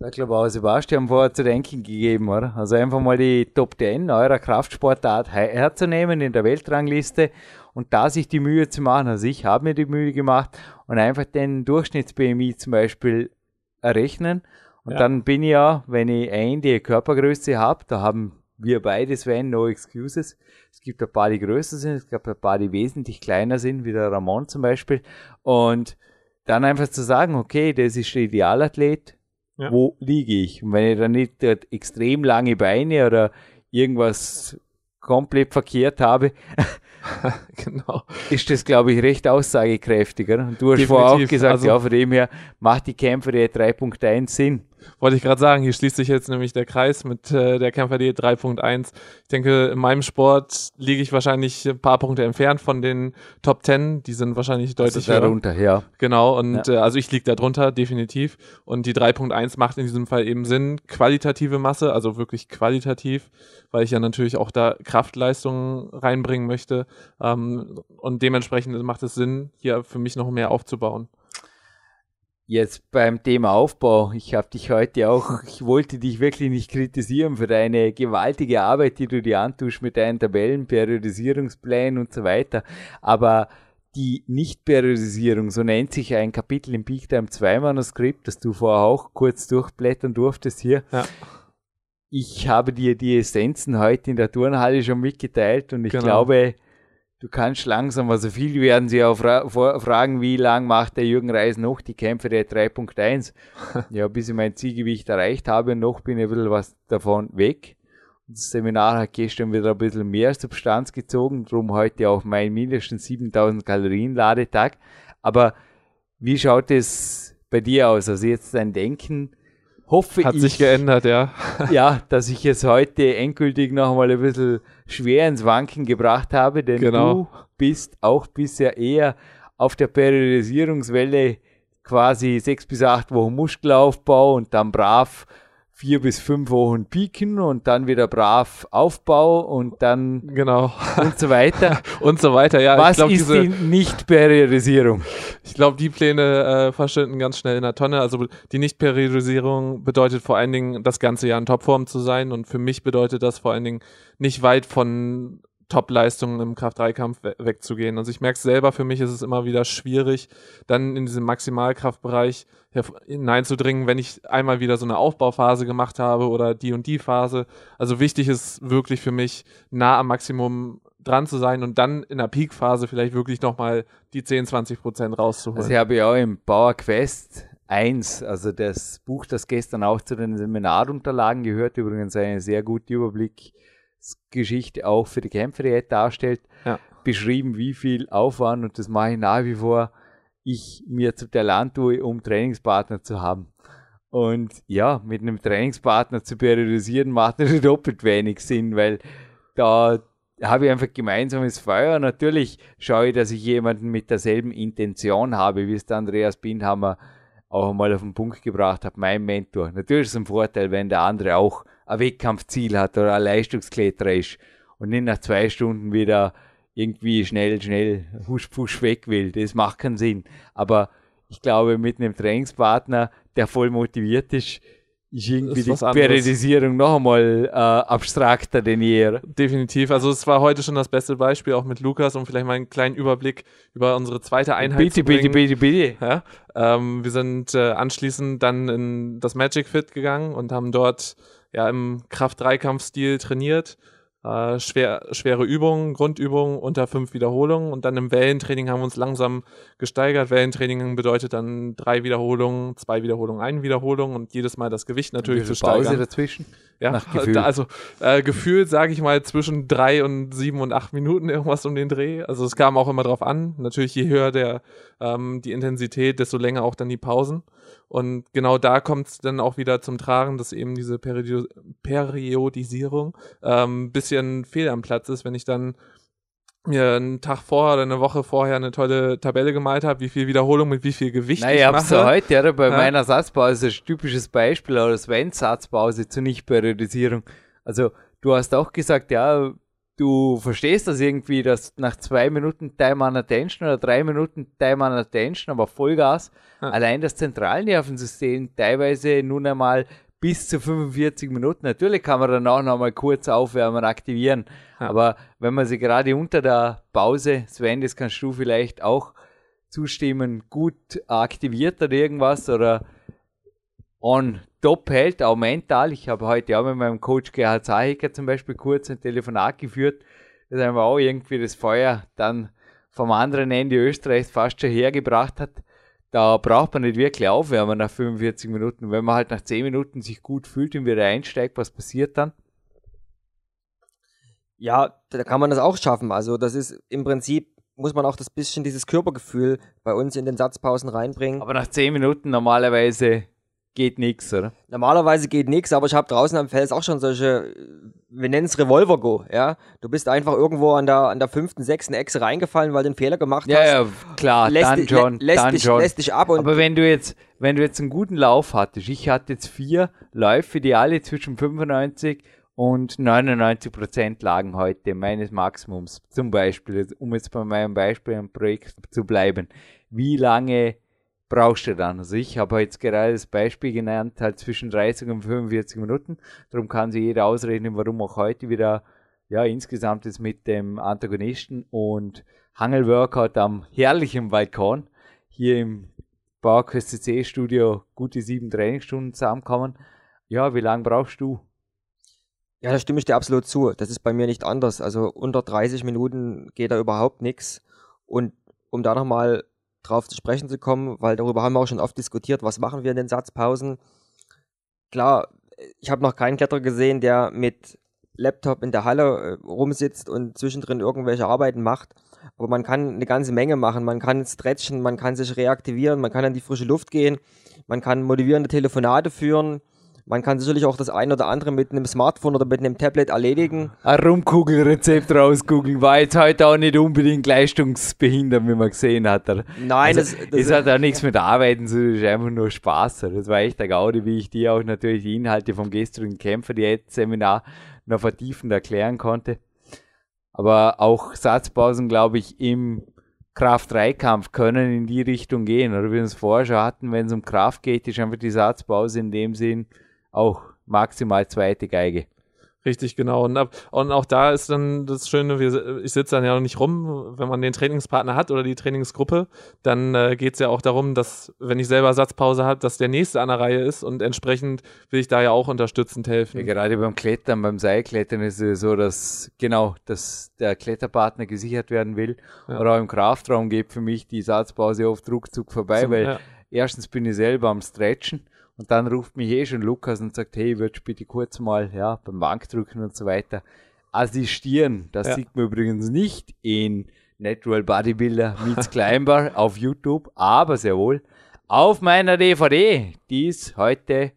Ich glaube auch, Sebastian vorher zu denken gegeben, oder? Also einfach mal die Top 10 eurer Kraftsportart herzunehmen in der Weltrangliste und da sich die Mühe zu machen. Also ich habe mir die Mühe gemacht und einfach den Durchschnitts-BMI zum Beispiel errechnen. Und ja. dann bin ich ja, wenn ich ein die Körpergröße habe, da haben wir beide, Sven, no excuses. Es gibt ein paar, die größer sind, es gibt ein paar, die wesentlich kleiner sind, wie der Ramon zum Beispiel. Und dann einfach zu sagen, okay, das ist der Idealathlet, ja. wo liege ich? Und wenn ich dann nicht extrem lange Beine oder irgendwas komplett verkehrt habe, genau. ist das, glaube ich, recht aussagekräftiger. Und du hast Definitiv. vorher auch gesagt, also, ja, von dem her macht die Kämpfer der 3.1 Sinn. Wollte ich gerade sagen, hier schließt sich jetzt nämlich der Kreis mit äh, der Kämpfer.de 3.1. Ich denke, in meinem Sport liege ich wahrscheinlich ein paar Punkte entfernt von den Top 10. Die sind wahrscheinlich deutlich also darunter, ja. Genau, und ja. äh, also ich liege da drunter, definitiv. Und die 3.1 macht in diesem Fall eben Sinn. Qualitative Masse, also wirklich qualitativ, weil ich ja natürlich auch da Kraftleistungen reinbringen möchte. Ähm, und dementsprechend macht es Sinn, hier für mich noch mehr aufzubauen. Jetzt beim Thema Aufbau, ich habe dich heute auch, ich wollte dich wirklich nicht kritisieren für deine gewaltige Arbeit, die du dir antust mit deinen Tabellen, Periodisierungsplänen und so weiter. Aber die Nicht-Periodisierung, so nennt sich ein Kapitel im Peak Time 2 Manuskript, das du vorher auch kurz durchblättern durftest hier. Ja. Ich habe dir die Essenzen heute in der Turnhalle schon mitgeteilt und ich genau. glaube, du kannst langsam, also viel werden sie auch fra fragen, wie lang macht der Jürgen Reis noch die Kämpfe der 3.1? ja, bis ich mein Zielgewicht erreicht habe und noch bin ich ein bisschen was davon weg. Das Seminar hat gestern wieder ein bisschen mehr Substanz gezogen, darum heute auch mein mindestens 7000 Kalorien Ladetag. Aber wie schaut es bei dir aus? Also jetzt dein Denken, hoffe Hat ich. sich geändert, ja. ja, dass ich es heute endgültig noch mal ein bisschen schwer ins Wanken gebracht habe, denn genau. du bist auch bisher eher auf der Periodisierungswelle quasi sechs bis acht Wochen Muskelaufbau und dann brav vier bis fünf Wochen Piken und dann wieder brav Aufbau und dann genau und so weiter und so weiter. Ja, was glaub, ist diese, die Nicht-Periodisierung? Ich glaube, die Pläne äh, verschwinden ganz schnell in der Tonne. Also die Nicht-Periodisierung bedeutet vor allen Dingen das ganze Jahr in Topform zu sein und für mich bedeutet das vor allen Dingen nicht weit von Top-Leistungen im Kraft-3-Kampf we wegzugehen. Also ich merke selber, für mich ist es immer wieder schwierig, dann in diesen Maximalkraftbereich hineinzudringen, wenn ich einmal wieder so eine Aufbauphase gemacht habe oder die und die Phase. Also wichtig ist wirklich für mich, nah am Maximum dran zu sein und dann in der Peak-Phase vielleicht wirklich nochmal die 10, 20 Prozent rauszuholen. Also ich habe ja auch im Power Quest 1, also das Buch, das gestern auch zu den Seminarunterlagen gehört, übrigens eine sehr gute Überblick Geschichte auch für die Kämpferdiät darstellt, ja. beschrieben, wie viel Aufwand, und das mache ich nach wie vor, ich mir zu der Land tue, um Trainingspartner zu haben. Und ja, mit einem Trainingspartner zu periodisieren macht natürlich doppelt wenig Sinn, weil da habe ich einfach gemeinsames Feuer. Natürlich schaue ich, dass ich jemanden mit derselben Intention habe, wie es der Andreas Bindhammer auch einmal auf den Punkt gebracht hat, mein Mentor. Natürlich ist es ein Vorteil, wenn der andere auch ein Wettkampfziel hat oder ein Leistungskletterer ist und nicht nach zwei Stunden wieder irgendwie schnell, schnell husch, husch weg will. Das macht keinen Sinn. Aber ich glaube, mit einem Trainingspartner, der voll motiviert ist, ist irgendwie ist die Periodisierung noch einmal äh, abstrakter denn je. Definitiv. Also es war heute schon das beste Beispiel, auch mit Lukas, um vielleicht mal einen kleinen Überblick über unsere zweite Einheit bitte, zu bringen. Bitte, bitte, bitte. Ja? Ähm, wir sind äh, anschließend dann in das Magic Fit gegangen und haben dort ja im Kraft-3-Kampfstil trainiert. Äh, schwer, schwere Übungen, Grundübungen unter fünf Wiederholungen und dann im Wellentraining haben wir uns langsam gesteigert. Wellentraining bedeutet dann drei Wiederholungen, zwei Wiederholungen, eine Wiederholung und jedes Mal das Gewicht natürlich zu steigern. Pause dazwischen? Ja, Nach Gefühl. also äh, gefühlt sage ich mal zwischen drei und sieben und acht Minuten irgendwas um den Dreh. Also es kam auch immer drauf an. Natürlich je höher der ähm, die Intensität, desto länger auch dann die Pausen. Und genau da kommt es dann auch wieder zum Tragen, dass eben diese Periodi Periodisierung ähm, bisschen fehl am Platz ist, wenn ich dann mir einen Tag vorher oder eine Woche vorher eine tolle Tabelle gemalt habe, wie viel Wiederholung mit wie viel Gewicht naja, ich mache. Naja, heute, ja, bei ja. meiner Satzpause, ist ein typisches Beispiel, oder Sven Satzpause zur Nichtperiodisierung. Also, du hast auch gesagt, ja, du verstehst das irgendwie, dass nach zwei Minuten Time on Attention oder drei Minuten Time on Attention, aber Vollgas, ja. allein das Zentralnervensystem teilweise nun einmal bis zu 45 Minuten. Natürlich kann man dann auch noch mal kurz aufwärmen, aktivieren. Ja. Aber wenn man sie gerade unter der Pause, Sven, das kannst du vielleicht auch zustimmen, gut aktiviert oder irgendwas oder on top hält, auch mental. Ich habe heute auch mit meinem Coach Gerhard Zahiker zum Beispiel kurz ein Telefonat geführt, das einfach auch irgendwie das Feuer dann vom anderen Ende Österreichs fast schon hergebracht hat. Da braucht man nicht wirklich aufwärmen nach 45 Minuten. Wenn man halt nach 10 Minuten sich gut fühlt und wieder einsteigt, was passiert dann? Ja, da kann man das auch schaffen. Also das ist im Prinzip muss man auch das bisschen dieses Körpergefühl bei uns in den Satzpausen reinbringen. Aber nach 10 Minuten normalerweise geht nichts, oder? Normalerweise geht nichts, aber ich habe draußen am Fels auch schon solche, wir nennen es Revolver-Go, ja. Du bist einfach irgendwo an der, an der fünften, sechsten Echse reingefallen, weil du einen Fehler gemacht ja, hast. Ja, klar, lässt dann schon, lässt, dann dich, schon. lässt dich ab. aber wenn du jetzt, wenn du jetzt einen guten Lauf hattest, ich hatte jetzt vier Läufe, die alle zwischen 95 und 99 Prozent lagen heute meines Maximums. Zum Beispiel, um jetzt bei meinem Beispiel im Projekt zu bleiben. Wie lange brauchst du dann. Also ich habe jetzt gerade das Beispiel genannt, halt zwischen 30 und 45 Minuten. Darum kann sich jeder ausrechnen, warum auch heute wieder, ja, insgesamt ist mit dem Antagonisten und Hangelworkout am herrlichen Balkon hier im Bauerquest CC Studio gute sieben Trainingsstunden zusammenkommen. Ja, wie lange brauchst du? Ja, da stimme ich dir absolut zu. Das ist bei mir nicht anders. Also unter 30 Minuten geht da überhaupt nichts. Und um da nochmal drauf zu sprechen zu kommen, weil darüber haben wir auch schon oft diskutiert, was machen wir in den Satzpausen. Klar, ich habe noch keinen Kletterer gesehen, der mit Laptop in der Halle äh, rumsitzt und zwischendrin irgendwelche Arbeiten macht. Aber man kann eine ganze Menge machen. Man kann stretchen, man kann sich reaktivieren, man kann in die frische Luft gehen, man kann motivierende Telefonate führen, man kann sicherlich auch das ein oder andere mit einem Smartphone oder mit einem Tablet erledigen. Ein Rumkugelrezept rausgucken war jetzt heute auch nicht unbedingt leistungsbehindert, wie man gesehen hat. Nein, also, das, das es hat auch nichts mit Arbeiten zu tun, es ist einfach nur Spaß. Das war echt der Gaudi, wie ich dir auch natürlich die Inhalte vom gestrigen Kämpfer, die jetzt Seminar noch vertiefend erklären konnte. Aber auch Satzpausen, glaube ich, im Kraft-3-Kampf können in die Richtung gehen. Oder wie wir es vorher schon hatten, wenn es um Kraft geht, ist einfach die Satzpause in dem Sinn, auch maximal zweite Geige. Richtig, genau. Und, ab, und auch da ist dann das Schöne, wir, ich sitze dann ja noch nicht rum, wenn man den Trainingspartner hat oder die Trainingsgruppe, dann äh, geht es ja auch darum, dass, wenn ich selber Satzpause habe, dass der nächste an der Reihe ist und entsprechend will ich da ja auch unterstützend helfen. Ja, gerade beim Klettern, beim Seilklettern ist es so, dass genau, dass der Kletterpartner gesichert werden will. Ja. Oder auch im Kraftraum geht für mich die Satzpause oft ruckzuck vorbei, so, weil ja. erstens bin ich selber am Stretchen und dann ruft mich eh schon Lukas und sagt, hey, würdest du bitte kurz mal ja, beim Bankdrücken und so weiter assistieren. Das ja. sieht man übrigens nicht in Natural Bodybuilder Meets Climber auf YouTube, aber sehr wohl auf meiner DVD, die es heute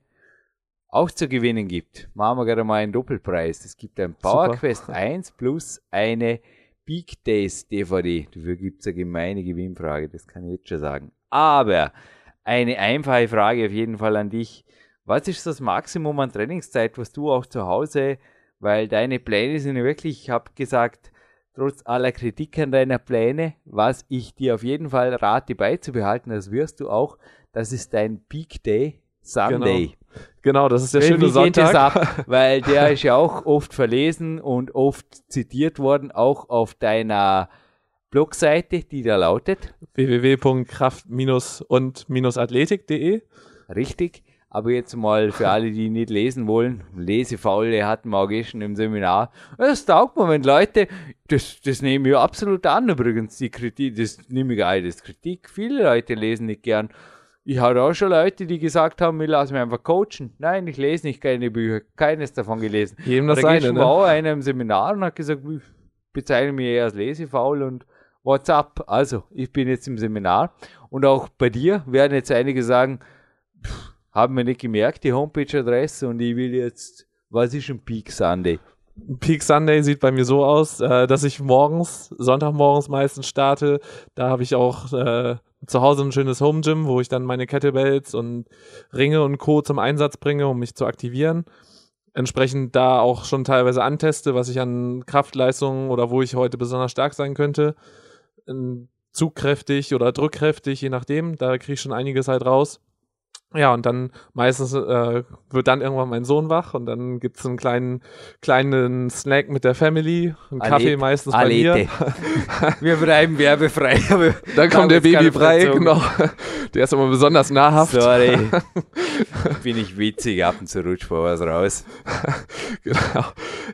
auch zu gewinnen gibt. Machen wir gerade mal einen Doppelpreis. Es gibt ein Power Quest 1 plus eine Big Days DVD. Dafür gibt es eine gemeine Gewinnfrage, das kann ich jetzt schon sagen. Aber eine einfache Frage auf jeden Fall an dich. Was ist das Maximum an Trainingszeit, was du auch zu Hause, weil deine Pläne sind wirklich, ich habe gesagt, trotz aller Kritik an deiner Pläne, was ich dir auf jeden Fall rate beizubehalten, das wirst du auch, das ist dein Peak Day Sunday. Genau. Genau, das ist der schöne Sonntag. Ab, weil der ist ja auch oft verlesen und oft zitiert worden, auch auf deiner Blogseite, die da lautet www.kraft-und-athletik.de. Richtig. Aber jetzt mal für alle, die nicht lesen wollen, Lesefaule hatten wir auch gestern im Seminar. Das taugt mir, wenn Leute, das, das nehme ich absolut an übrigens, die Kritik, das nehme ich alles Kritik. Viele Leute lesen nicht gern. Ich hatte auch schon Leute, die gesagt haben, ich lasse mich einfach coachen. Nein, ich lese nicht keine Bücher, keines davon gelesen. Jedem das da seine, ne? war auch einer im Seminar und hat gesagt, ich bezeichne mich eher als lesefaul und WhatsApp. Also, ich bin jetzt im Seminar und auch bei dir werden jetzt einige sagen, pff, haben wir nicht gemerkt, die Homepage-Adresse und ich will jetzt, was ist ein Peak Sunday? Peak Sunday sieht bei mir so aus, äh, dass ich morgens, Sonntagmorgens meistens starte. Da habe ich auch äh, zu Hause ein schönes Home Gym, wo ich dann meine Kettlebells und Ringe und Co. zum Einsatz bringe, um mich zu aktivieren. entsprechend da auch schon teilweise anteste, was ich an Kraftleistungen oder wo ich heute besonders stark sein könnte. Zugkräftig oder drückkräftig, je nachdem. Da kriege ich schon einiges halt raus. Ja, und dann meistens äh, wird dann irgendwann mein Sohn wach und dann gibt's einen kleinen, kleinen Snack mit der Family, einen Alete. Kaffee meistens bei Alete. mir. Wir bleiben werbefrei. aber Dann da kommt der Babybrei, Verzögerung. genau. Der ist immer besonders nahrhaft. Sorry. Bin ich witzig, ab und zu rutscht vor was raus. Genau.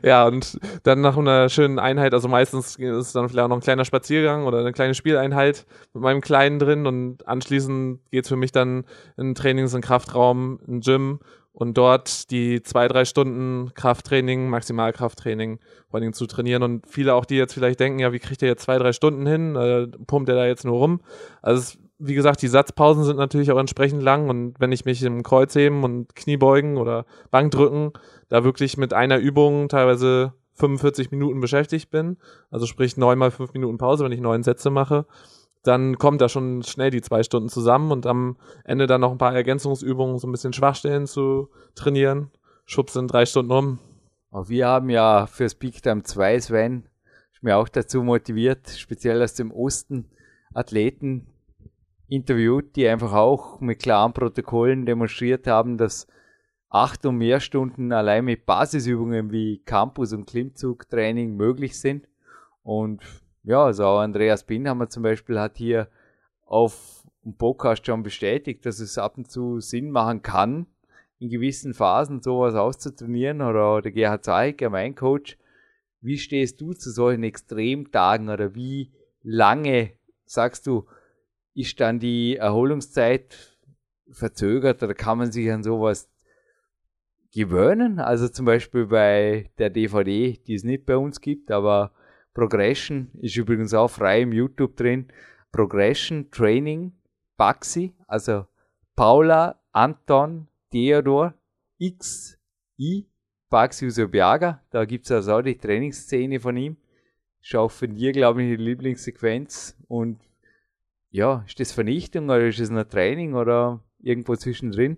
Ja, und dann nach einer schönen Einheit, also meistens ist es dann vielleicht auch noch ein kleiner Spaziergang oder eine kleine Spieleinheit mit meinem Kleinen drin und anschließend geht's für mich dann in Trainings- und Kraftraum, ein Gym und dort die zwei, drei Stunden Krafttraining, Maximalkrafttraining vor allem zu trainieren. Und viele auch, die jetzt vielleicht denken, ja, wie kriegt er jetzt zwei, drei Stunden hin, äh, pumpt er da jetzt nur rum? Also es, wie gesagt, die Satzpausen sind natürlich auch entsprechend lang. Und wenn ich mich im Kreuzheben und Kniebeugen oder Bankdrücken da wirklich mit einer Übung teilweise 45 Minuten beschäftigt bin, also sprich neun mal fünf Minuten Pause, wenn ich neun Sätze mache, dann kommt da schon schnell die zwei Stunden zusammen und am Ende dann noch ein paar Ergänzungsübungen, so ein bisschen Schwachstellen zu trainieren. Schubs sind drei Stunden um. Auch wir haben ja für Speak Time 2, Sven, ist mir auch dazu motiviert, speziell aus dem Osten, Athleten interviewt, die einfach auch mit klaren Protokollen demonstriert haben, dass acht und mehr Stunden allein mit Basisübungen wie Campus- und Klimmzugtraining möglich sind. Und ja, also auch Andreas Binhammer zum Beispiel hat hier auf dem Podcast schon bestätigt, dass es ab und zu Sinn machen kann, in gewissen Phasen sowas auszutrainieren oder der Gerhard Zeiger, mein Coach. Wie stehst du zu solchen Extremtagen oder wie lange sagst du, ist dann die Erholungszeit verzögert oder kann man sich an sowas gewöhnen? Also zum Beispiel bei der DVD, die es nicht bei uns gibt, aber Progression ist übrigens auch frei im YouTube drin. Progression Training Baxi, also Paula, Anton, Theodor, X, I, Baxi Usobiaga. Da gibt es also auch die Trainingsszene von ihm. Ist auch von dir, glaube ich, die Lieblingssequenz. Und ja, ist das Vernichtung oder ist es ein Training oder irgendwo zwischendrin?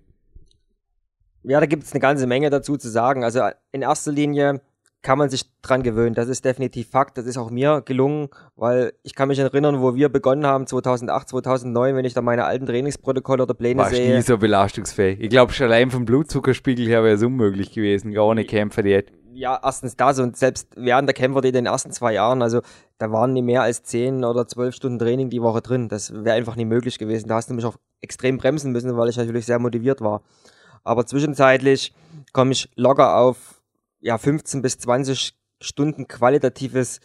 Ja, da gibt es eine ganze Menge dazu zu sagen. Also in erster Linie kann man sich dran gewöhnen. Das ist definitiv Fakt. Das ist auch mir gelungen, weil ich kann mich erinnern, wo wir begonnen haben, 2008, 2009, wenn ich da meine alten Trainingsprotokolle oder Pläne Warst sehe. nie so belastungsfähig. Ich glaube, schon allein vom Blutzuckerspiegel her wäre es unmöglich gewesen, gar ohne Kämpferdiät. Ja, erstens das und selbst während der Kämpfer in den ersten zwei Jahren, also da waren nie mehr als zehn oder zwölf Stunden Training die Woche drin. Das wäre einfach nie möglich gewesen. Da hast du mich auch extrem bremsen müssen, weil ich natürlich sehr motiviert war. Aber zwischenzeitlich komme ich locker auf ja, 15 bis 20 Stunden qualitatives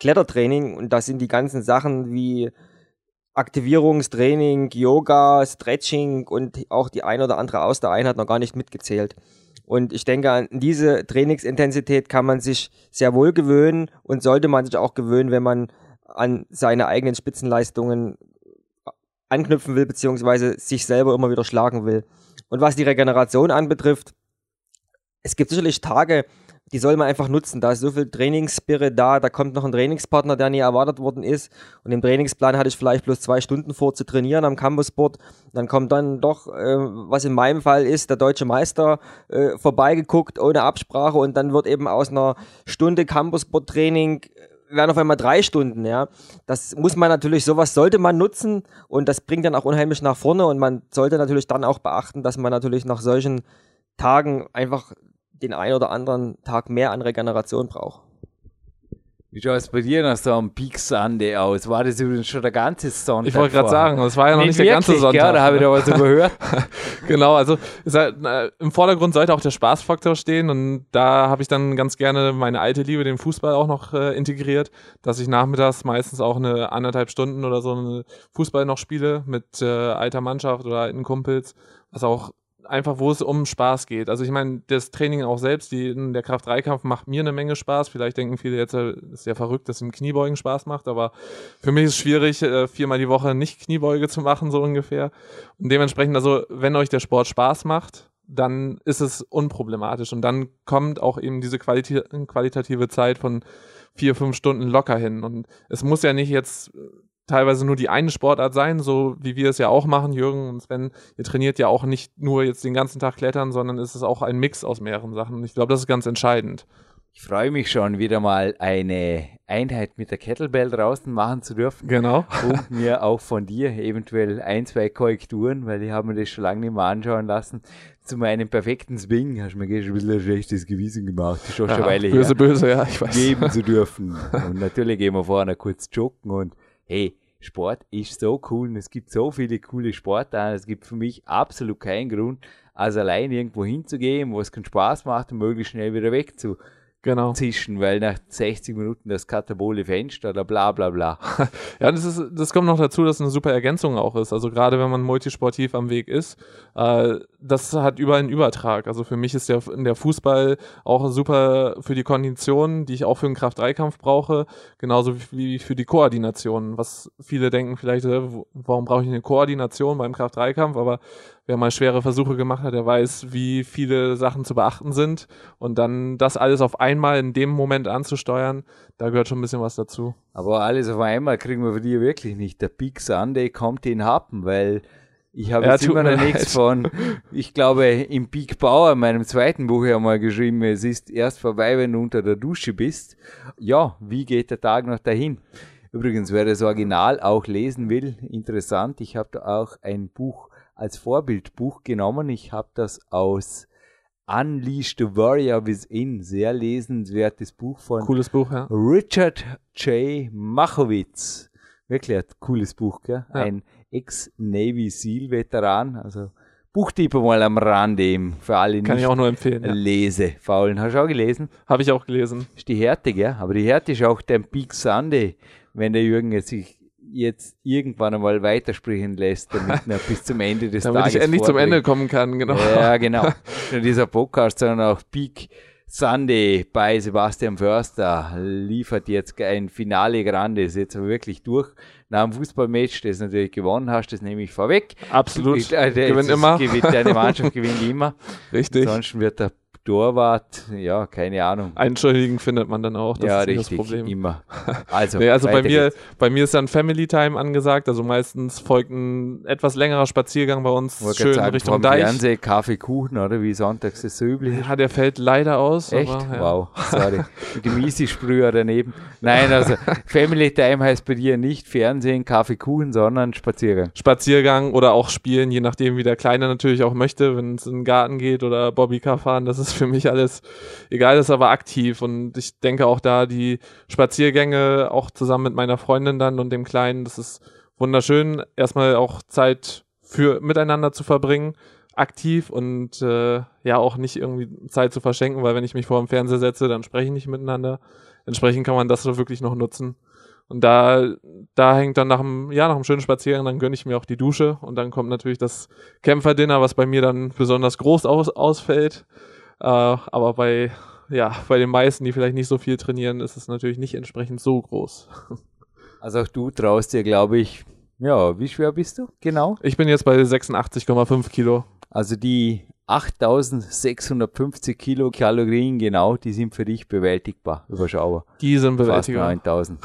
Klettertraining und da sind die ganzen Sachen wie Aktivierungstraining, Yoga, Stretching und auch die ein oder andere Ausdauereinheit noch gar nicht mitgezählt. Und ich denke, an diese Trainingsintensität kann man sich sehr wohl gewöhnen und sollte man sich auch gewöhnen, wenn man an seine eigenen Spitzenleistungen anknüpfen will, beziehungsweise sich selber immer wieder schlagen will. Und was die Regeneration anbetrifft, es gibt sicherlich Tage, die soll man einfach nutzen. Da ist so viel Trainingsspirit da, da kommt noch ein Trainingspartner, der nie erwartet worden ist. Und im Trainingsplan hatte ich vielleicht bloß zwei Stunden vor zu trainieren am Campusboard. Dann kommt dann doch, äh, was in meinem Fall ist, der deutsche Meister äh, vorbeigeguckt ohne Absprache und dann wird eben aus einer Stunde Campusboard-Training äh, werden auf einmal drei Stunden, ja. Das muss man natürlich, sowas sollte man nutzen und das bringt dann auch unheimlich nach vorne und man sollte natürlich dann auch beachten, dass man natürlich nach solchen Tagen einfach den ein oder anderen Tag mehr an Regeneration braucht. Wie schaut es bei dir nach so einem Peak Sunday aus? War das übrigens schon der ganze Sonntag? Ich wollte gerade sagen, das war ja noch nicht, der ganze wirklich, Sonntag. Gell? Da habe ich da was überhört. genau, also ist halt, äh, im Vordergrund sollte auch der Spaßfaktor stehen und da habe ich dann ganz gerne meine alte Liebe, den Fußball auch noch äh, integriert, dass ich nachmittags meistens auch eine anderthalb Stunden oder so eine Fußball noch spiele mit äh, alter Mannschaft oder alten Kumpels, was auch einfach, wo es um Spaß geht. Also ich meine, das Training auch selbst, die, der Kraft-3-Kampf macht mir eine Menge Spaß. Vielleicht denken viele jetzt, äh, ist ja verrückt, dass im Kniebeugen Spaß macht, aber für mich ist es schwierig, äh, viermal die Woche nicht Kniebeuge zu machen, so ungefähr. Und dementsprechend, also wenn euch der Sport Spaß macht, dann ist es unproblematisch. Und dann kommt auch eben diese qualitative Zeit von vier, fünf Stunden locker hin. Und es muss ja nicht jetzt teilweise nur die eine Sportart sein, so wie wir es ja auch machen, Jürgen und Sven. Ihr trainiert ja auch nicht nur jetzt den ganzen Tag Klettern, sondern es ist auch ein Mix aus mehreren Sachen. Und ich glaube, das ist ganz entscheidend. Ich freue mich schon, wieder mal eine Einheit mit der Kettlebell draußen machen zu dürfen. Genau. Und mir auch von dir eventuell ein, zwei Korrekturen, weil ich habe mir das schon lange nicht mehr anschauen lassen. Zu meinem perfekten Swing hast du mir gestern ein bisschen ein schlechtes Gewissen gemacht. Das ist schon Ja, eine Weile böse, her. böse, ja, ich weiß. Geben zu dürfen. Und natürlich gehen wir vorher kurz joggen und hey, Sport ist so cool und es gibt so viele coole Sportarten. Es gibt für mich absolut keinen Grund, als allein irgendwo hinzugehen, wo es keinen Spaß macht und möglichst schnell wieder wegzuzischen, Genau. weil nach 60 Minuten das katabole Fenster oder bla bla bla. Ja, das, ist, das kommt noch dazu, dass es eine super Ergänzung auch ist. Also gerade wenn man multisportiv am Weg ist, äh, das hat überall einen Übertrag. Also für mich ist der, der Fußball auch super für die Kondition, die ich auch für den Kraft-3-Kampf brauche, genauso wie für die Koordination. Was viele denken vielleicht, warum brauche ich eine Koordination beim Kraft-3-Kampf? Aber wer mal schwere Versuche gemacht hat, der weiß, wie viele Sachen zu beachten sind. Und dann das alles auf einmal in dem Moment anzusteuern, da gehört schon ein bisschen was dazu. Aber alles auf einmal kriegen wir von dir wirklich nicht. Der Big Sunday kommt in Happen, weil ich habe Ja, jetzt immer noch nichts von, ich glaube, im Big Bauer, in meinem zweiten Buch ja mal geschrieben, es ist erst vorbei, wenn du unter der Dusche bist. Ja, wie geht der Tag noch dahin? Übrigens, wer das Original auch lesen will, interessant, ich habe da auch ein Buch als Vorbildbuch genommen. Ich habe das aus Unleash the Warrior Within, sehr lesenswertes Buch von Cooles Buch, ja. Richard J. Machowitz. Wirklich ein cooles Buch, gell? Ja. Ein Ex-Navy SEAL-Veteran. Also Buchtipp mal am Rande eben für alle Kann nicht ich auch nur empfehlen. Ja. Lesefaulen. Hast du auch gelesen? Habe ich auch gelesen. Ist die Härte, gell? Aber die Härte ist auch der Big Sunday, wenn der Jürgen jetzt sich jetzt irgendwann einmal weitersprechen lässt, damit er bis zum Ende des Damit Tages ich endlich zum vorbringt. Ende kommen kann, genau. Ja, genau. Nicht nur dieser Podcast, sondern auch Peak Sunday bei Sebastian Förster liefert jetzt ein Finale Grande. Ist jetzt aber wirklich durch. Nach dem Fußballmatch, das du natürlich gewonnen hast, das nehme ich vorweg. Absolut. Ich- äh, Gewinnt immer. Gewinnt, deine Mannschaft gewinnt immer. Richtig. Ansonsten wird der Torwart, ja, keine Ahnung. Einschuldigen findet man dann auch. Das ja, ist nicht richtig, das Problem. immer. Also, Nee, also bei mir, geht's. bei mir ist dann Family Time angesagt. Also meistens folgt ein etwas längerer Spaziergang bei uns Wollte schön sagen, Richtung Deich. Fernseh, Kaffee, Kuchen, oder wie sonntags das so üblich ist. Ja, der fällt leider aus. Echt? Aber, ja. Wow, sorry. Mit dem Easy-Sprüher daneben. Nein, also Family Time heißt bei dir nicht Fernsehen, Kaffee, Kuchen, sondern Spaziergang. Spaziergang oder auch spielen, je nachdem, wie der Kleine natürlich auch möchte, wenn es in den Garten geht oder Bobbycar fahren, das ist für mich alles egal, ist aber aktiv und ich denke auch da die Spaziergänge auch zusammen mit meiner Freundin dann und dem Kleinen, das ist wunderschön, erstmal auch Zeit für miteinander zu verbringen, aktiv und äh, ja auch nicht irgendwie Zeit zu verschenken, weil wenn ich mich vor dem Fernseher setze, dann spreche ich nicht miteinander. Entsprechend kann man das so wirklich noch nutzen. Und da, da hängt dann nach einem, ja, nach einem schönen Spaziergang, dann gönne ich mir auch die Dusche und dann kommt natürlich das Kämpferdinner, was bei mir dann besonders groß aus, ausfällt. Äh, aber bei, ja, bei den meisten, die vielleicht nicht so viel trainieren, ist es natürlich nicht entsprechend so groß. Also auch du traust dir, glaube ich, ja, wie schwer bist du? Genau. Ich bin jetzt bei 86,5 Kilo. Also die 8650 Kilokalorien, genau, die sind für dich bewältigbar, überschaubar. Die sind Fast bewältigbar. 9000,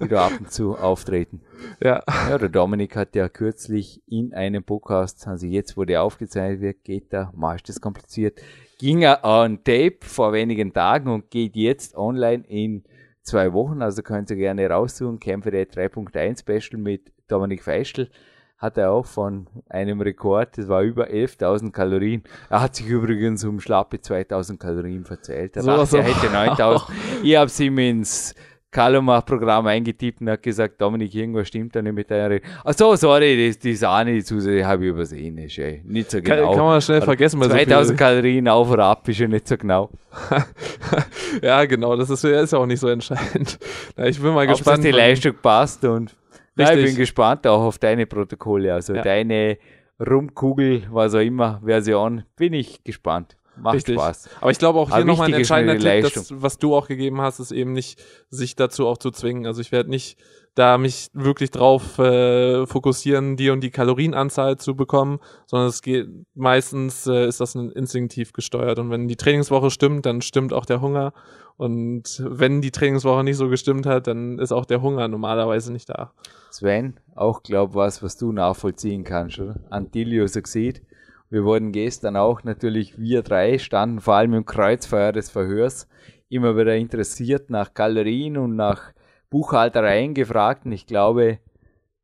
die da ab und zu auftreten. Ja, Ja, der Dominik hat ja kürzlich in einem Podcast, also jetzt, wo der aufgezeichnet wird, geht er, mal ist das kompliziert, ging er on Tape vor wenigen Tagen und geht jetzt online in zwei Wochen, also könnt ihr gerne raussuchen, Kämpfer der 3.1 Special mit Dominik Feischl, hat er auch von einem Rekord, das war über 11.000 Kalorien. Er hat sich übrigens um schlappe 2.000 Kalorien verzählt. Er So, dachte, so. er hätte 9.000. Ich habe ihm ins Kalomach-Programm eingetippt und hat gesagt, Dominik, irgendwas stimmt da nicht mit deiner Rede. Ach so, sorry, das, die Sahne, die Zusatz habe ich übersehen. Ist ja nicht so kann, genau. kann man schnell Oder vergessen. So 2000 viel, Kalorien auf oder ab ist ja nicht so genau. ja, genau, das ist, ist ja auch nicht so entscheidend. Ich bin mal Ob das gespannt. die wann- Leistung passt und ja, ich bin gespannt auch auf deine Protokolle. Also Ja. deine Rumkugel, was auch immer, Version, bin ich gespannt. Macht Richtig. Spaß. Aber ich glaube auch hier nochmal ein entscheidender Tipp, das, was du auch gegeben hast, ist eben nicht, sich dazu auch zu zwingen. Also ich werde nicht da mich wirklich drauf äh, fokussieren, die und die Kalorienanzahl zu bekommen, sondern es geht meistens äh, ist das instinktiv gesteuert und wenn die Trainingswoche stimmt, dann stimmt auch der Hunger und wenn die Trainingswoche nicht so gestimmt hat, dann ist auch der Hunger normalerweise nicht da. Sven, auch glaub was, was du nachvollziehen kannst, oder? Antilio sieht. Wir wurden gestern auch natürlich, wir drei standen vor allem im Kreuzfeuer des Verhörs immer wieder interessiert nach Galerien und nach Buchhaltereien gefragt und ich glaube,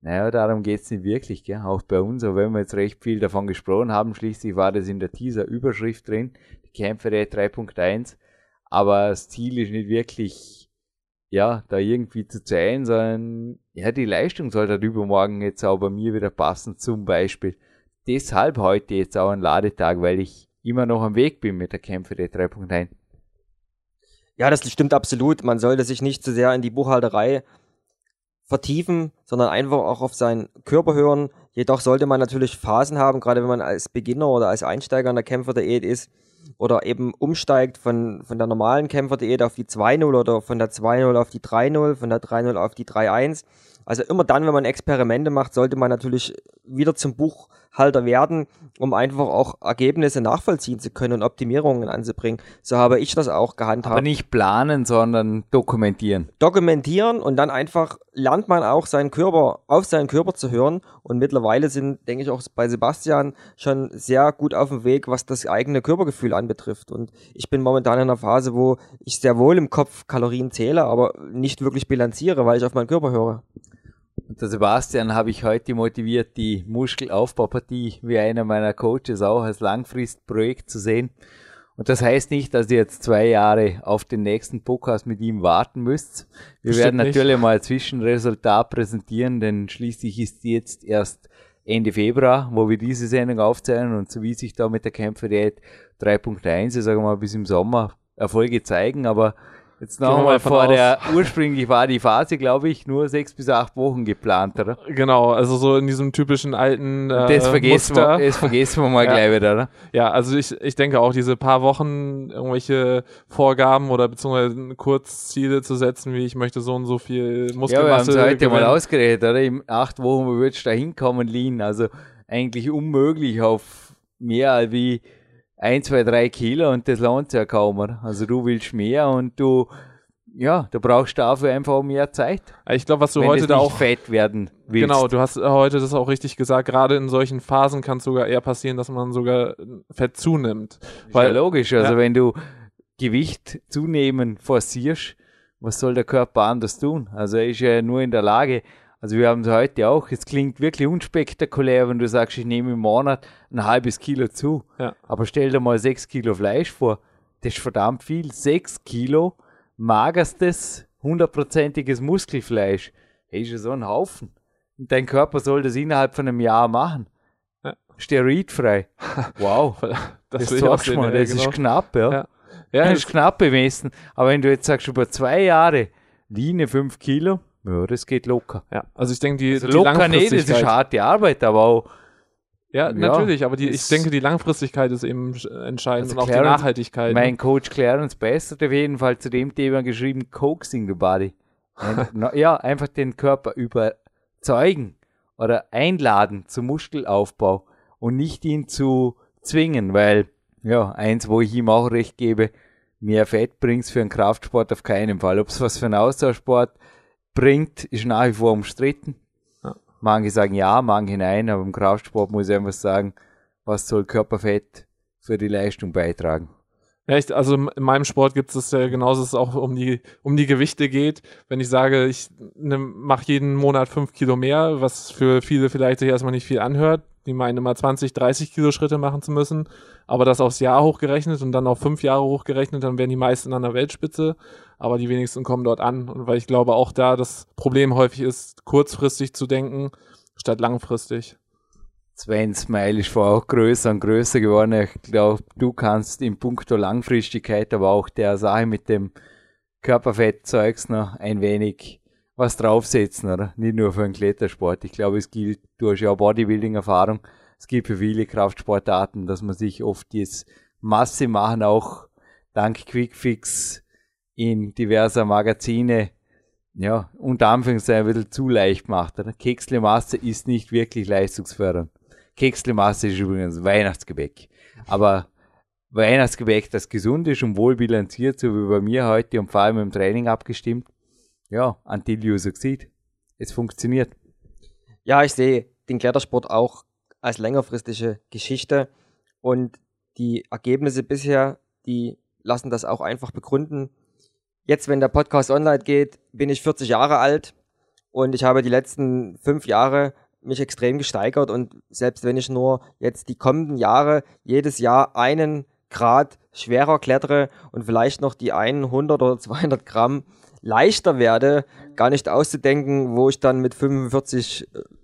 naja, darum geht's nicht wirklich, gell? auch bei uns, aber wenn wir jetzt recht viel davon gesprochen haben, schließlich war das in der Teaser-Überschrift drin, die Kämpferei 3.1, aber das Ziel ist nicht wirklich, ja, da irgendwie zu zählen, sondern ja, die Leistung soll halt übermorgen jetzt auch bei mir wieder passen, zum Beispiel. Deshalb heute jetzt auch ein Ladetag, weil ich immer noch am Weg bin mit der Kämpferei 3.1. Ja, das stimmt absolut. Man sollte sich nicht zu sehr in die Buchhalterei vertiefen, sondern einfach auch auf seinen Körper hören. Jedoch sollte man natürlich Phasen haben, gerade wenn man als Beginner oder als Einsteiger in der Kämpferdiät ist oder eben umsteigt von, von der normalen Kämpferdiät auf die 2.0 oder von der 2.0 auf die 3.0, von der 3.0 auf die 3.1. Also immer dann, wenn man Experimente macht, sollte man natürlich wieder zum Buch Halter werden, um einfach auch Ergebnisse nachvollziehen zu können und Optimierungen anzubringen. So habe ich das auch gehandhabt. Aber nicht planen, sondern dokumentieren. Dokumentieren und dann einfach lernt man auch seinen Körper, auf seinen Körper zu hören. Und mittlerweile sind, denke ich, auch bei Sebastian schon sehr gut auf dem Weg, was das eigene Körpergefühl anbetrifft. Und ich bin momentan in einer Phase, wo ich sehr wohl im Kopf Kalorien zähle, aber nicht wirklich bilanziere, weil ich auf meinen Körper höre. Und der Sebastian habe ich heute motiviert, die Muskelaufbaupartie wie einer meiner Coaches auch als Langfristprojekt zu sehen. Und das heißt nicht, dass ihr jetzt zwei Jahre auf den nächsten Podcast mit ihm warten müsst. Wir Bestimmt werden natürlich nicht. mal ein Zwischenresultat präsentieren, denn schließlich ist jetzt erst Ende Februar, wo wir diese Sendung aufzeichnen und so wie sich da mit der Kämpferdiät 3.1, ich sage mal, bis im Sommer Erfolge zeigen, aber Jetzt nochmal vor aus. der, ursprünglich war die Phase, glaube ich, nur sechs bis acht Wochen geplant, oder? Genau, also so in diesem typischen alten äh, das vergessen Muster. Wir, das vergessen wir mal ja. gleich wieder, oder? Ja, also ich, ich denke auch, diese paar Wochen irgendwelche Vorgaben oder beziehungsweise Kurzziele zu setzen, wie ich möchte so und so viel Muskelmasse. Ja, wir haben es heute gewinnen. mal ausgerechnet, oder? In acht Wochen würdest du da hinkommen, Lean. Also eigentlich unmöglich auf mehr als wie ein, zwei, drei Kilo und das lohnt sich ja kaum. Also du willst mehr und du, ja, du brauchst dafür einfach mehr Zeit. Ich glaube, was du heute da auch fett werden willst. Genau, du hast heute das auch richtig gesagt. Gerade in solchen Phasen kann es sogar eher passieren, dass man sogar Fett zunimmt. Weil, ja logisch. Also ja. wenn du Gewicht zunehmen forcierst, was soll der Körper anders tun? Also er ist ja nur in der Lage, also wir haben es heute auch. Es klingt wirklich unspektakulär, wenn du sagst, ich nehme im Monat ein halbes Kilo zu. Ja. Aber stell dir mal sechs Kilo Fleisch vor. Das ist verdammt viel. Sechs Kilo magerstes, hundertprozentiges Muskelfleisch. Hey, ist ja so ein Haufen. Und dein Körper soll das innerhalb von einem Jahr machen. Ja. Steroidfrei. Wow. das, das sagst du mal, das genau. ist knapp, ja. ja. ja das ist knapp bemessen. Aber wenn du jetzt sagst, über zwei Jahre Linie fünf Kilo, ja, das geht locker. Ja, also ich denke, die, also die locker nicht, das ist harte Arbeit, aber auch. Ja, natürlich, aber die, ich denke, die Langfristigkeit ist eben entscheidend also und auch Clarence, die Nachhaltigkeit. Ne? Mein Coach Clarence Best hat auf jeden Fall zu dem Thema geschrieben, coaxing the body. ja, einfach den Körper überzeugen oder einladen zum Muskelaufbau und nicht ihn zu zwingen, weil, ja, eins, wo ich ihm auch recht gebe, mehr Fett bringt's für einen Kraftsport auf keinen Fall. Ob es was für einen Austauschsport bringt, ist nach wie vor umstritten. Ja. Manche sagen ja, manche nein, aber im Kraftsport muss ich einfach sagen, was soll Körperfett für die Leistung beitragen? Ja, ich, also in meinem Sport gibt es ja genauso, dass es auch um die, um die Gewichte geht. Wenn ich sage, ich ne, mache jeden Monat fünf Kilo mehr, was für viele vielleicht sich erstmal nicht viel anhört, die meinen immer 20, 30 Kilo Schritte machen zu müssen, aber das aufs Jahr hochgerechnet und dann auf fünf Jahre hochgerechnet, dann wären die meisten an der Weltspitze aber die wenigsten kommen dort an. Und weil ich glaube, auch da das Problem häufig ist, kurzfristig zu denken, statt langfristig. Sven Smile ist vor auch größer und größer geworden. Ich glaube, du kannst in puncto Langfristigkeit, aber auch der Sache mit dem Körperfettzeugs noch ein wenig was draufsetzen, oder? Nicht nur für den Klettersport. Ich glaube, es gilt, du hast ja auch Bodybuilding-Erfahrung. Es gibt für viele Kraftsportarten, dass man sich oft jetzt Masse machen, auch dank Quickfix in diverser Magazine ja, unter Anführungszeichen ein bisschen zu leicht macht. Kekslemasse ist nicht wirklich leistungsfördernd. Kekslemasse ist übrigens Weihnachtsgebäck. Aber Weihnachtsgebäck, das gesund ist und wohl bilanziert, so wie bei mir heute und vor allem im Training abgestimmt, ja, until you succeed. Es funktioniert. Ja, ich sehe den Klettersport auch als längerfristige Geschichte und die Ergebnisse bisher, die lassen das auch einfach begründen. Jetzt, wenn der Podcast online geht, bin ich 40 Jahre alt und ich habe die letzten fünf Jahre mich extrem gesteigert und selbst wenn ich nur jetzt die kommenden Jahre jedes Jahr einen Grad schwerer klettere und vielleicht noch die 100 oder 200 Gramm leichter werde, gar nicht auszudenken, wo ich dann mit 45 äh, bin.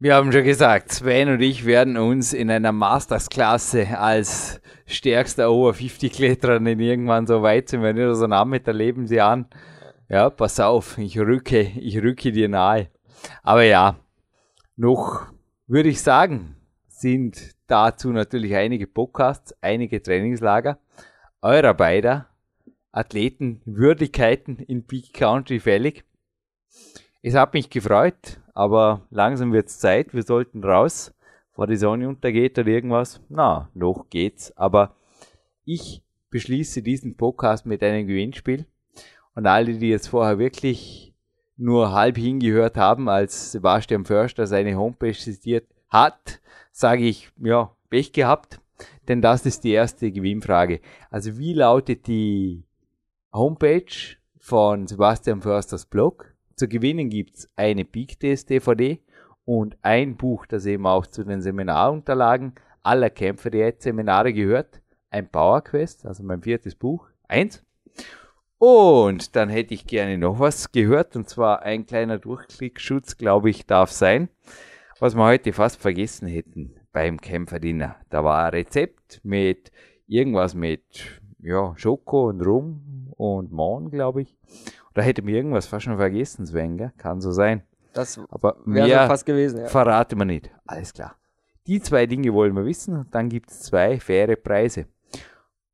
Wir haben schon gesagt, Sven und ich werden uns in einer Mastersklasse als stärkster Over 50 Kletterer in irgendwann so weit sind, wenn wir so nah mit erleben sie an. Ja, pass auf, ich rücke, ich rücke dir nahe. Aber ja, noch würde ich sagen, sind dazu natürlich einige Podcasts, einige Trainingslager eurer beider Athletenwürdigkeiten in Peak Country fällig. Es hat mich gefreut, aber langsam wird es Zeit. Wir sollten raus, bevor die Sonne untergeht oder irgendwas. Na, noch geht's. Aber ich beschließe diesen Podcast mit einem Gewinnspiel. Und alle, die jetzt vorher wirklich nur halb hingehört haben, als Sebastian Förster seine Homepage zitiert hat, sage ich, ja, Pech gehabt. Denn das ist die erste Gewinnfrage. Also wie lautet die Homepage von Sebastian Försters Blog? Zu gewinnen gibt's eine Peak Test DVD und ein Buch, das eben auch zu den Seminarunterlagen aller Kämpfer der Seminare gehört. Ein Power Quest, also mein viertes Buch. Eins. Und dann hätte ich gerne noch was gehört, und zwar ein kleiner Durchklickschutz, glaube ich, darf sein, was wir heute fast vergessen hätten beim Kämpferdiener. Da war ein Rezept mit irgendwas mit ja, Schoko und Rum und Mohn, glaube ich. Da hätte mir irgendwas fast schon vergessen, Sven, gell? Kann so sein. Das Aber wäre mehr so fast gewesen. Ja. verrate man nicht. Alles klar. Die zwei Dinge wollen wir wissen und dann gibt es zwei faire Preise.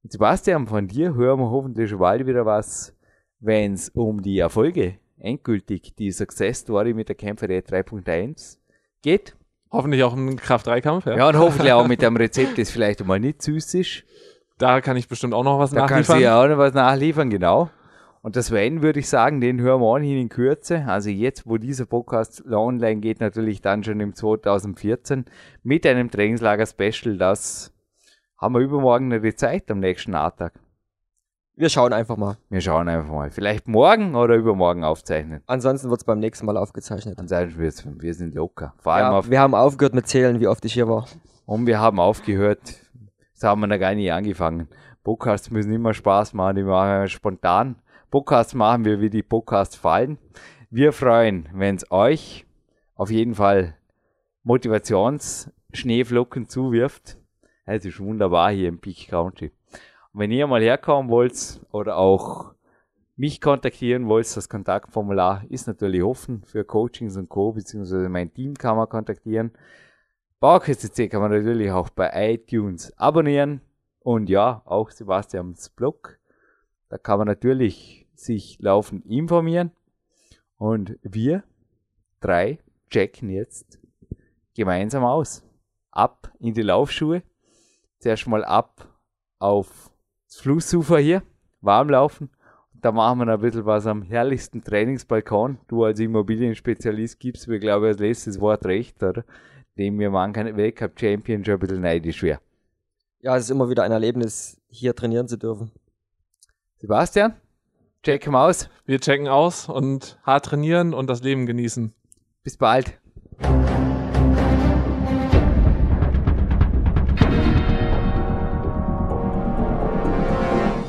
Und Sebastian, von dir hören wir hoffentlich schon bald wieder was, wenn es um die Erfolge endgültig, die Success Story mit der Kämpfer der 3.1 geht. Hoffentlich auch im Kraft-3-Kampf. Ja. Ja, und hoffentlich auch mit einem Rezept, das vielleicht mal nicht süß ist. Da kann ich bestimmt auch noch was Da kannst du nachliefern. ja auch noch was nachliefern, genau. Und das Sven, würde ich sagen, den hören wir ohnehin in Kürze. Also jetzt, wo dieser Podcast online geht, natürlich dann schon im 2014 mit einem Trainingslager-Special. Das haben wir übermorgen noch die Zeit am nächsten A-Tag. Wir schauen einfach mal. Wir schauen einfach mal. Vielleicht morgen oder übermorgen aufzeichnen. Ansonsten wird es beim nächsten Mal aufgezeichnet. Ansonsten wird's, wir sind locker. Vor allem Ja, auf, wir haben aufgehört mit Zählen, wie oft ich hier war. und wir haben aufgehört. Das haben wir noch gar nicht angefangen. Podcasts müssen immer Spaß machen, die machen wir spontan. Podcasts machen wir, wie die Podcasts fallen. Wir freuen, wenn es euch auf jeden Fall Motivationsschneeflocken zuwirft. Es ist wunderbar hier im Peak Country. Und wenn ihr mal herkommen wollt oder auch mich kontaktieren wollt, das Kontaktformular ist natürlich offen für Coachings und Co. beziehungsweise mein Team kann man kontaktieren. PowerQuest.cc kann man natürlich auch bei iTunes abonnieren und ja, auch Sebastians Blog. Da kann man natürlich sich laufend informieren. Und wir drei checken jetzt gemeinsam aus. Ab in die Laufschuhe. Zuerst mal ab auf das Flussufer hier, warm laufen. Und da machen wir noch ein bisschen was am herrlichsten Trainingsbalkon. Du als Immobilienspezialist gibst mir, glaube ich, als letztes Wort recht, oder? Dem mir manchen Weltcup-Champion schon ein bisschen neidisch wäre. Ja, es ist immer wieder ein Erlebnis, hier trainieren zu dürfen. Sebastian, check mal aus. Wir checken aus und hart trainieren und das Leben genießen. Bis bald.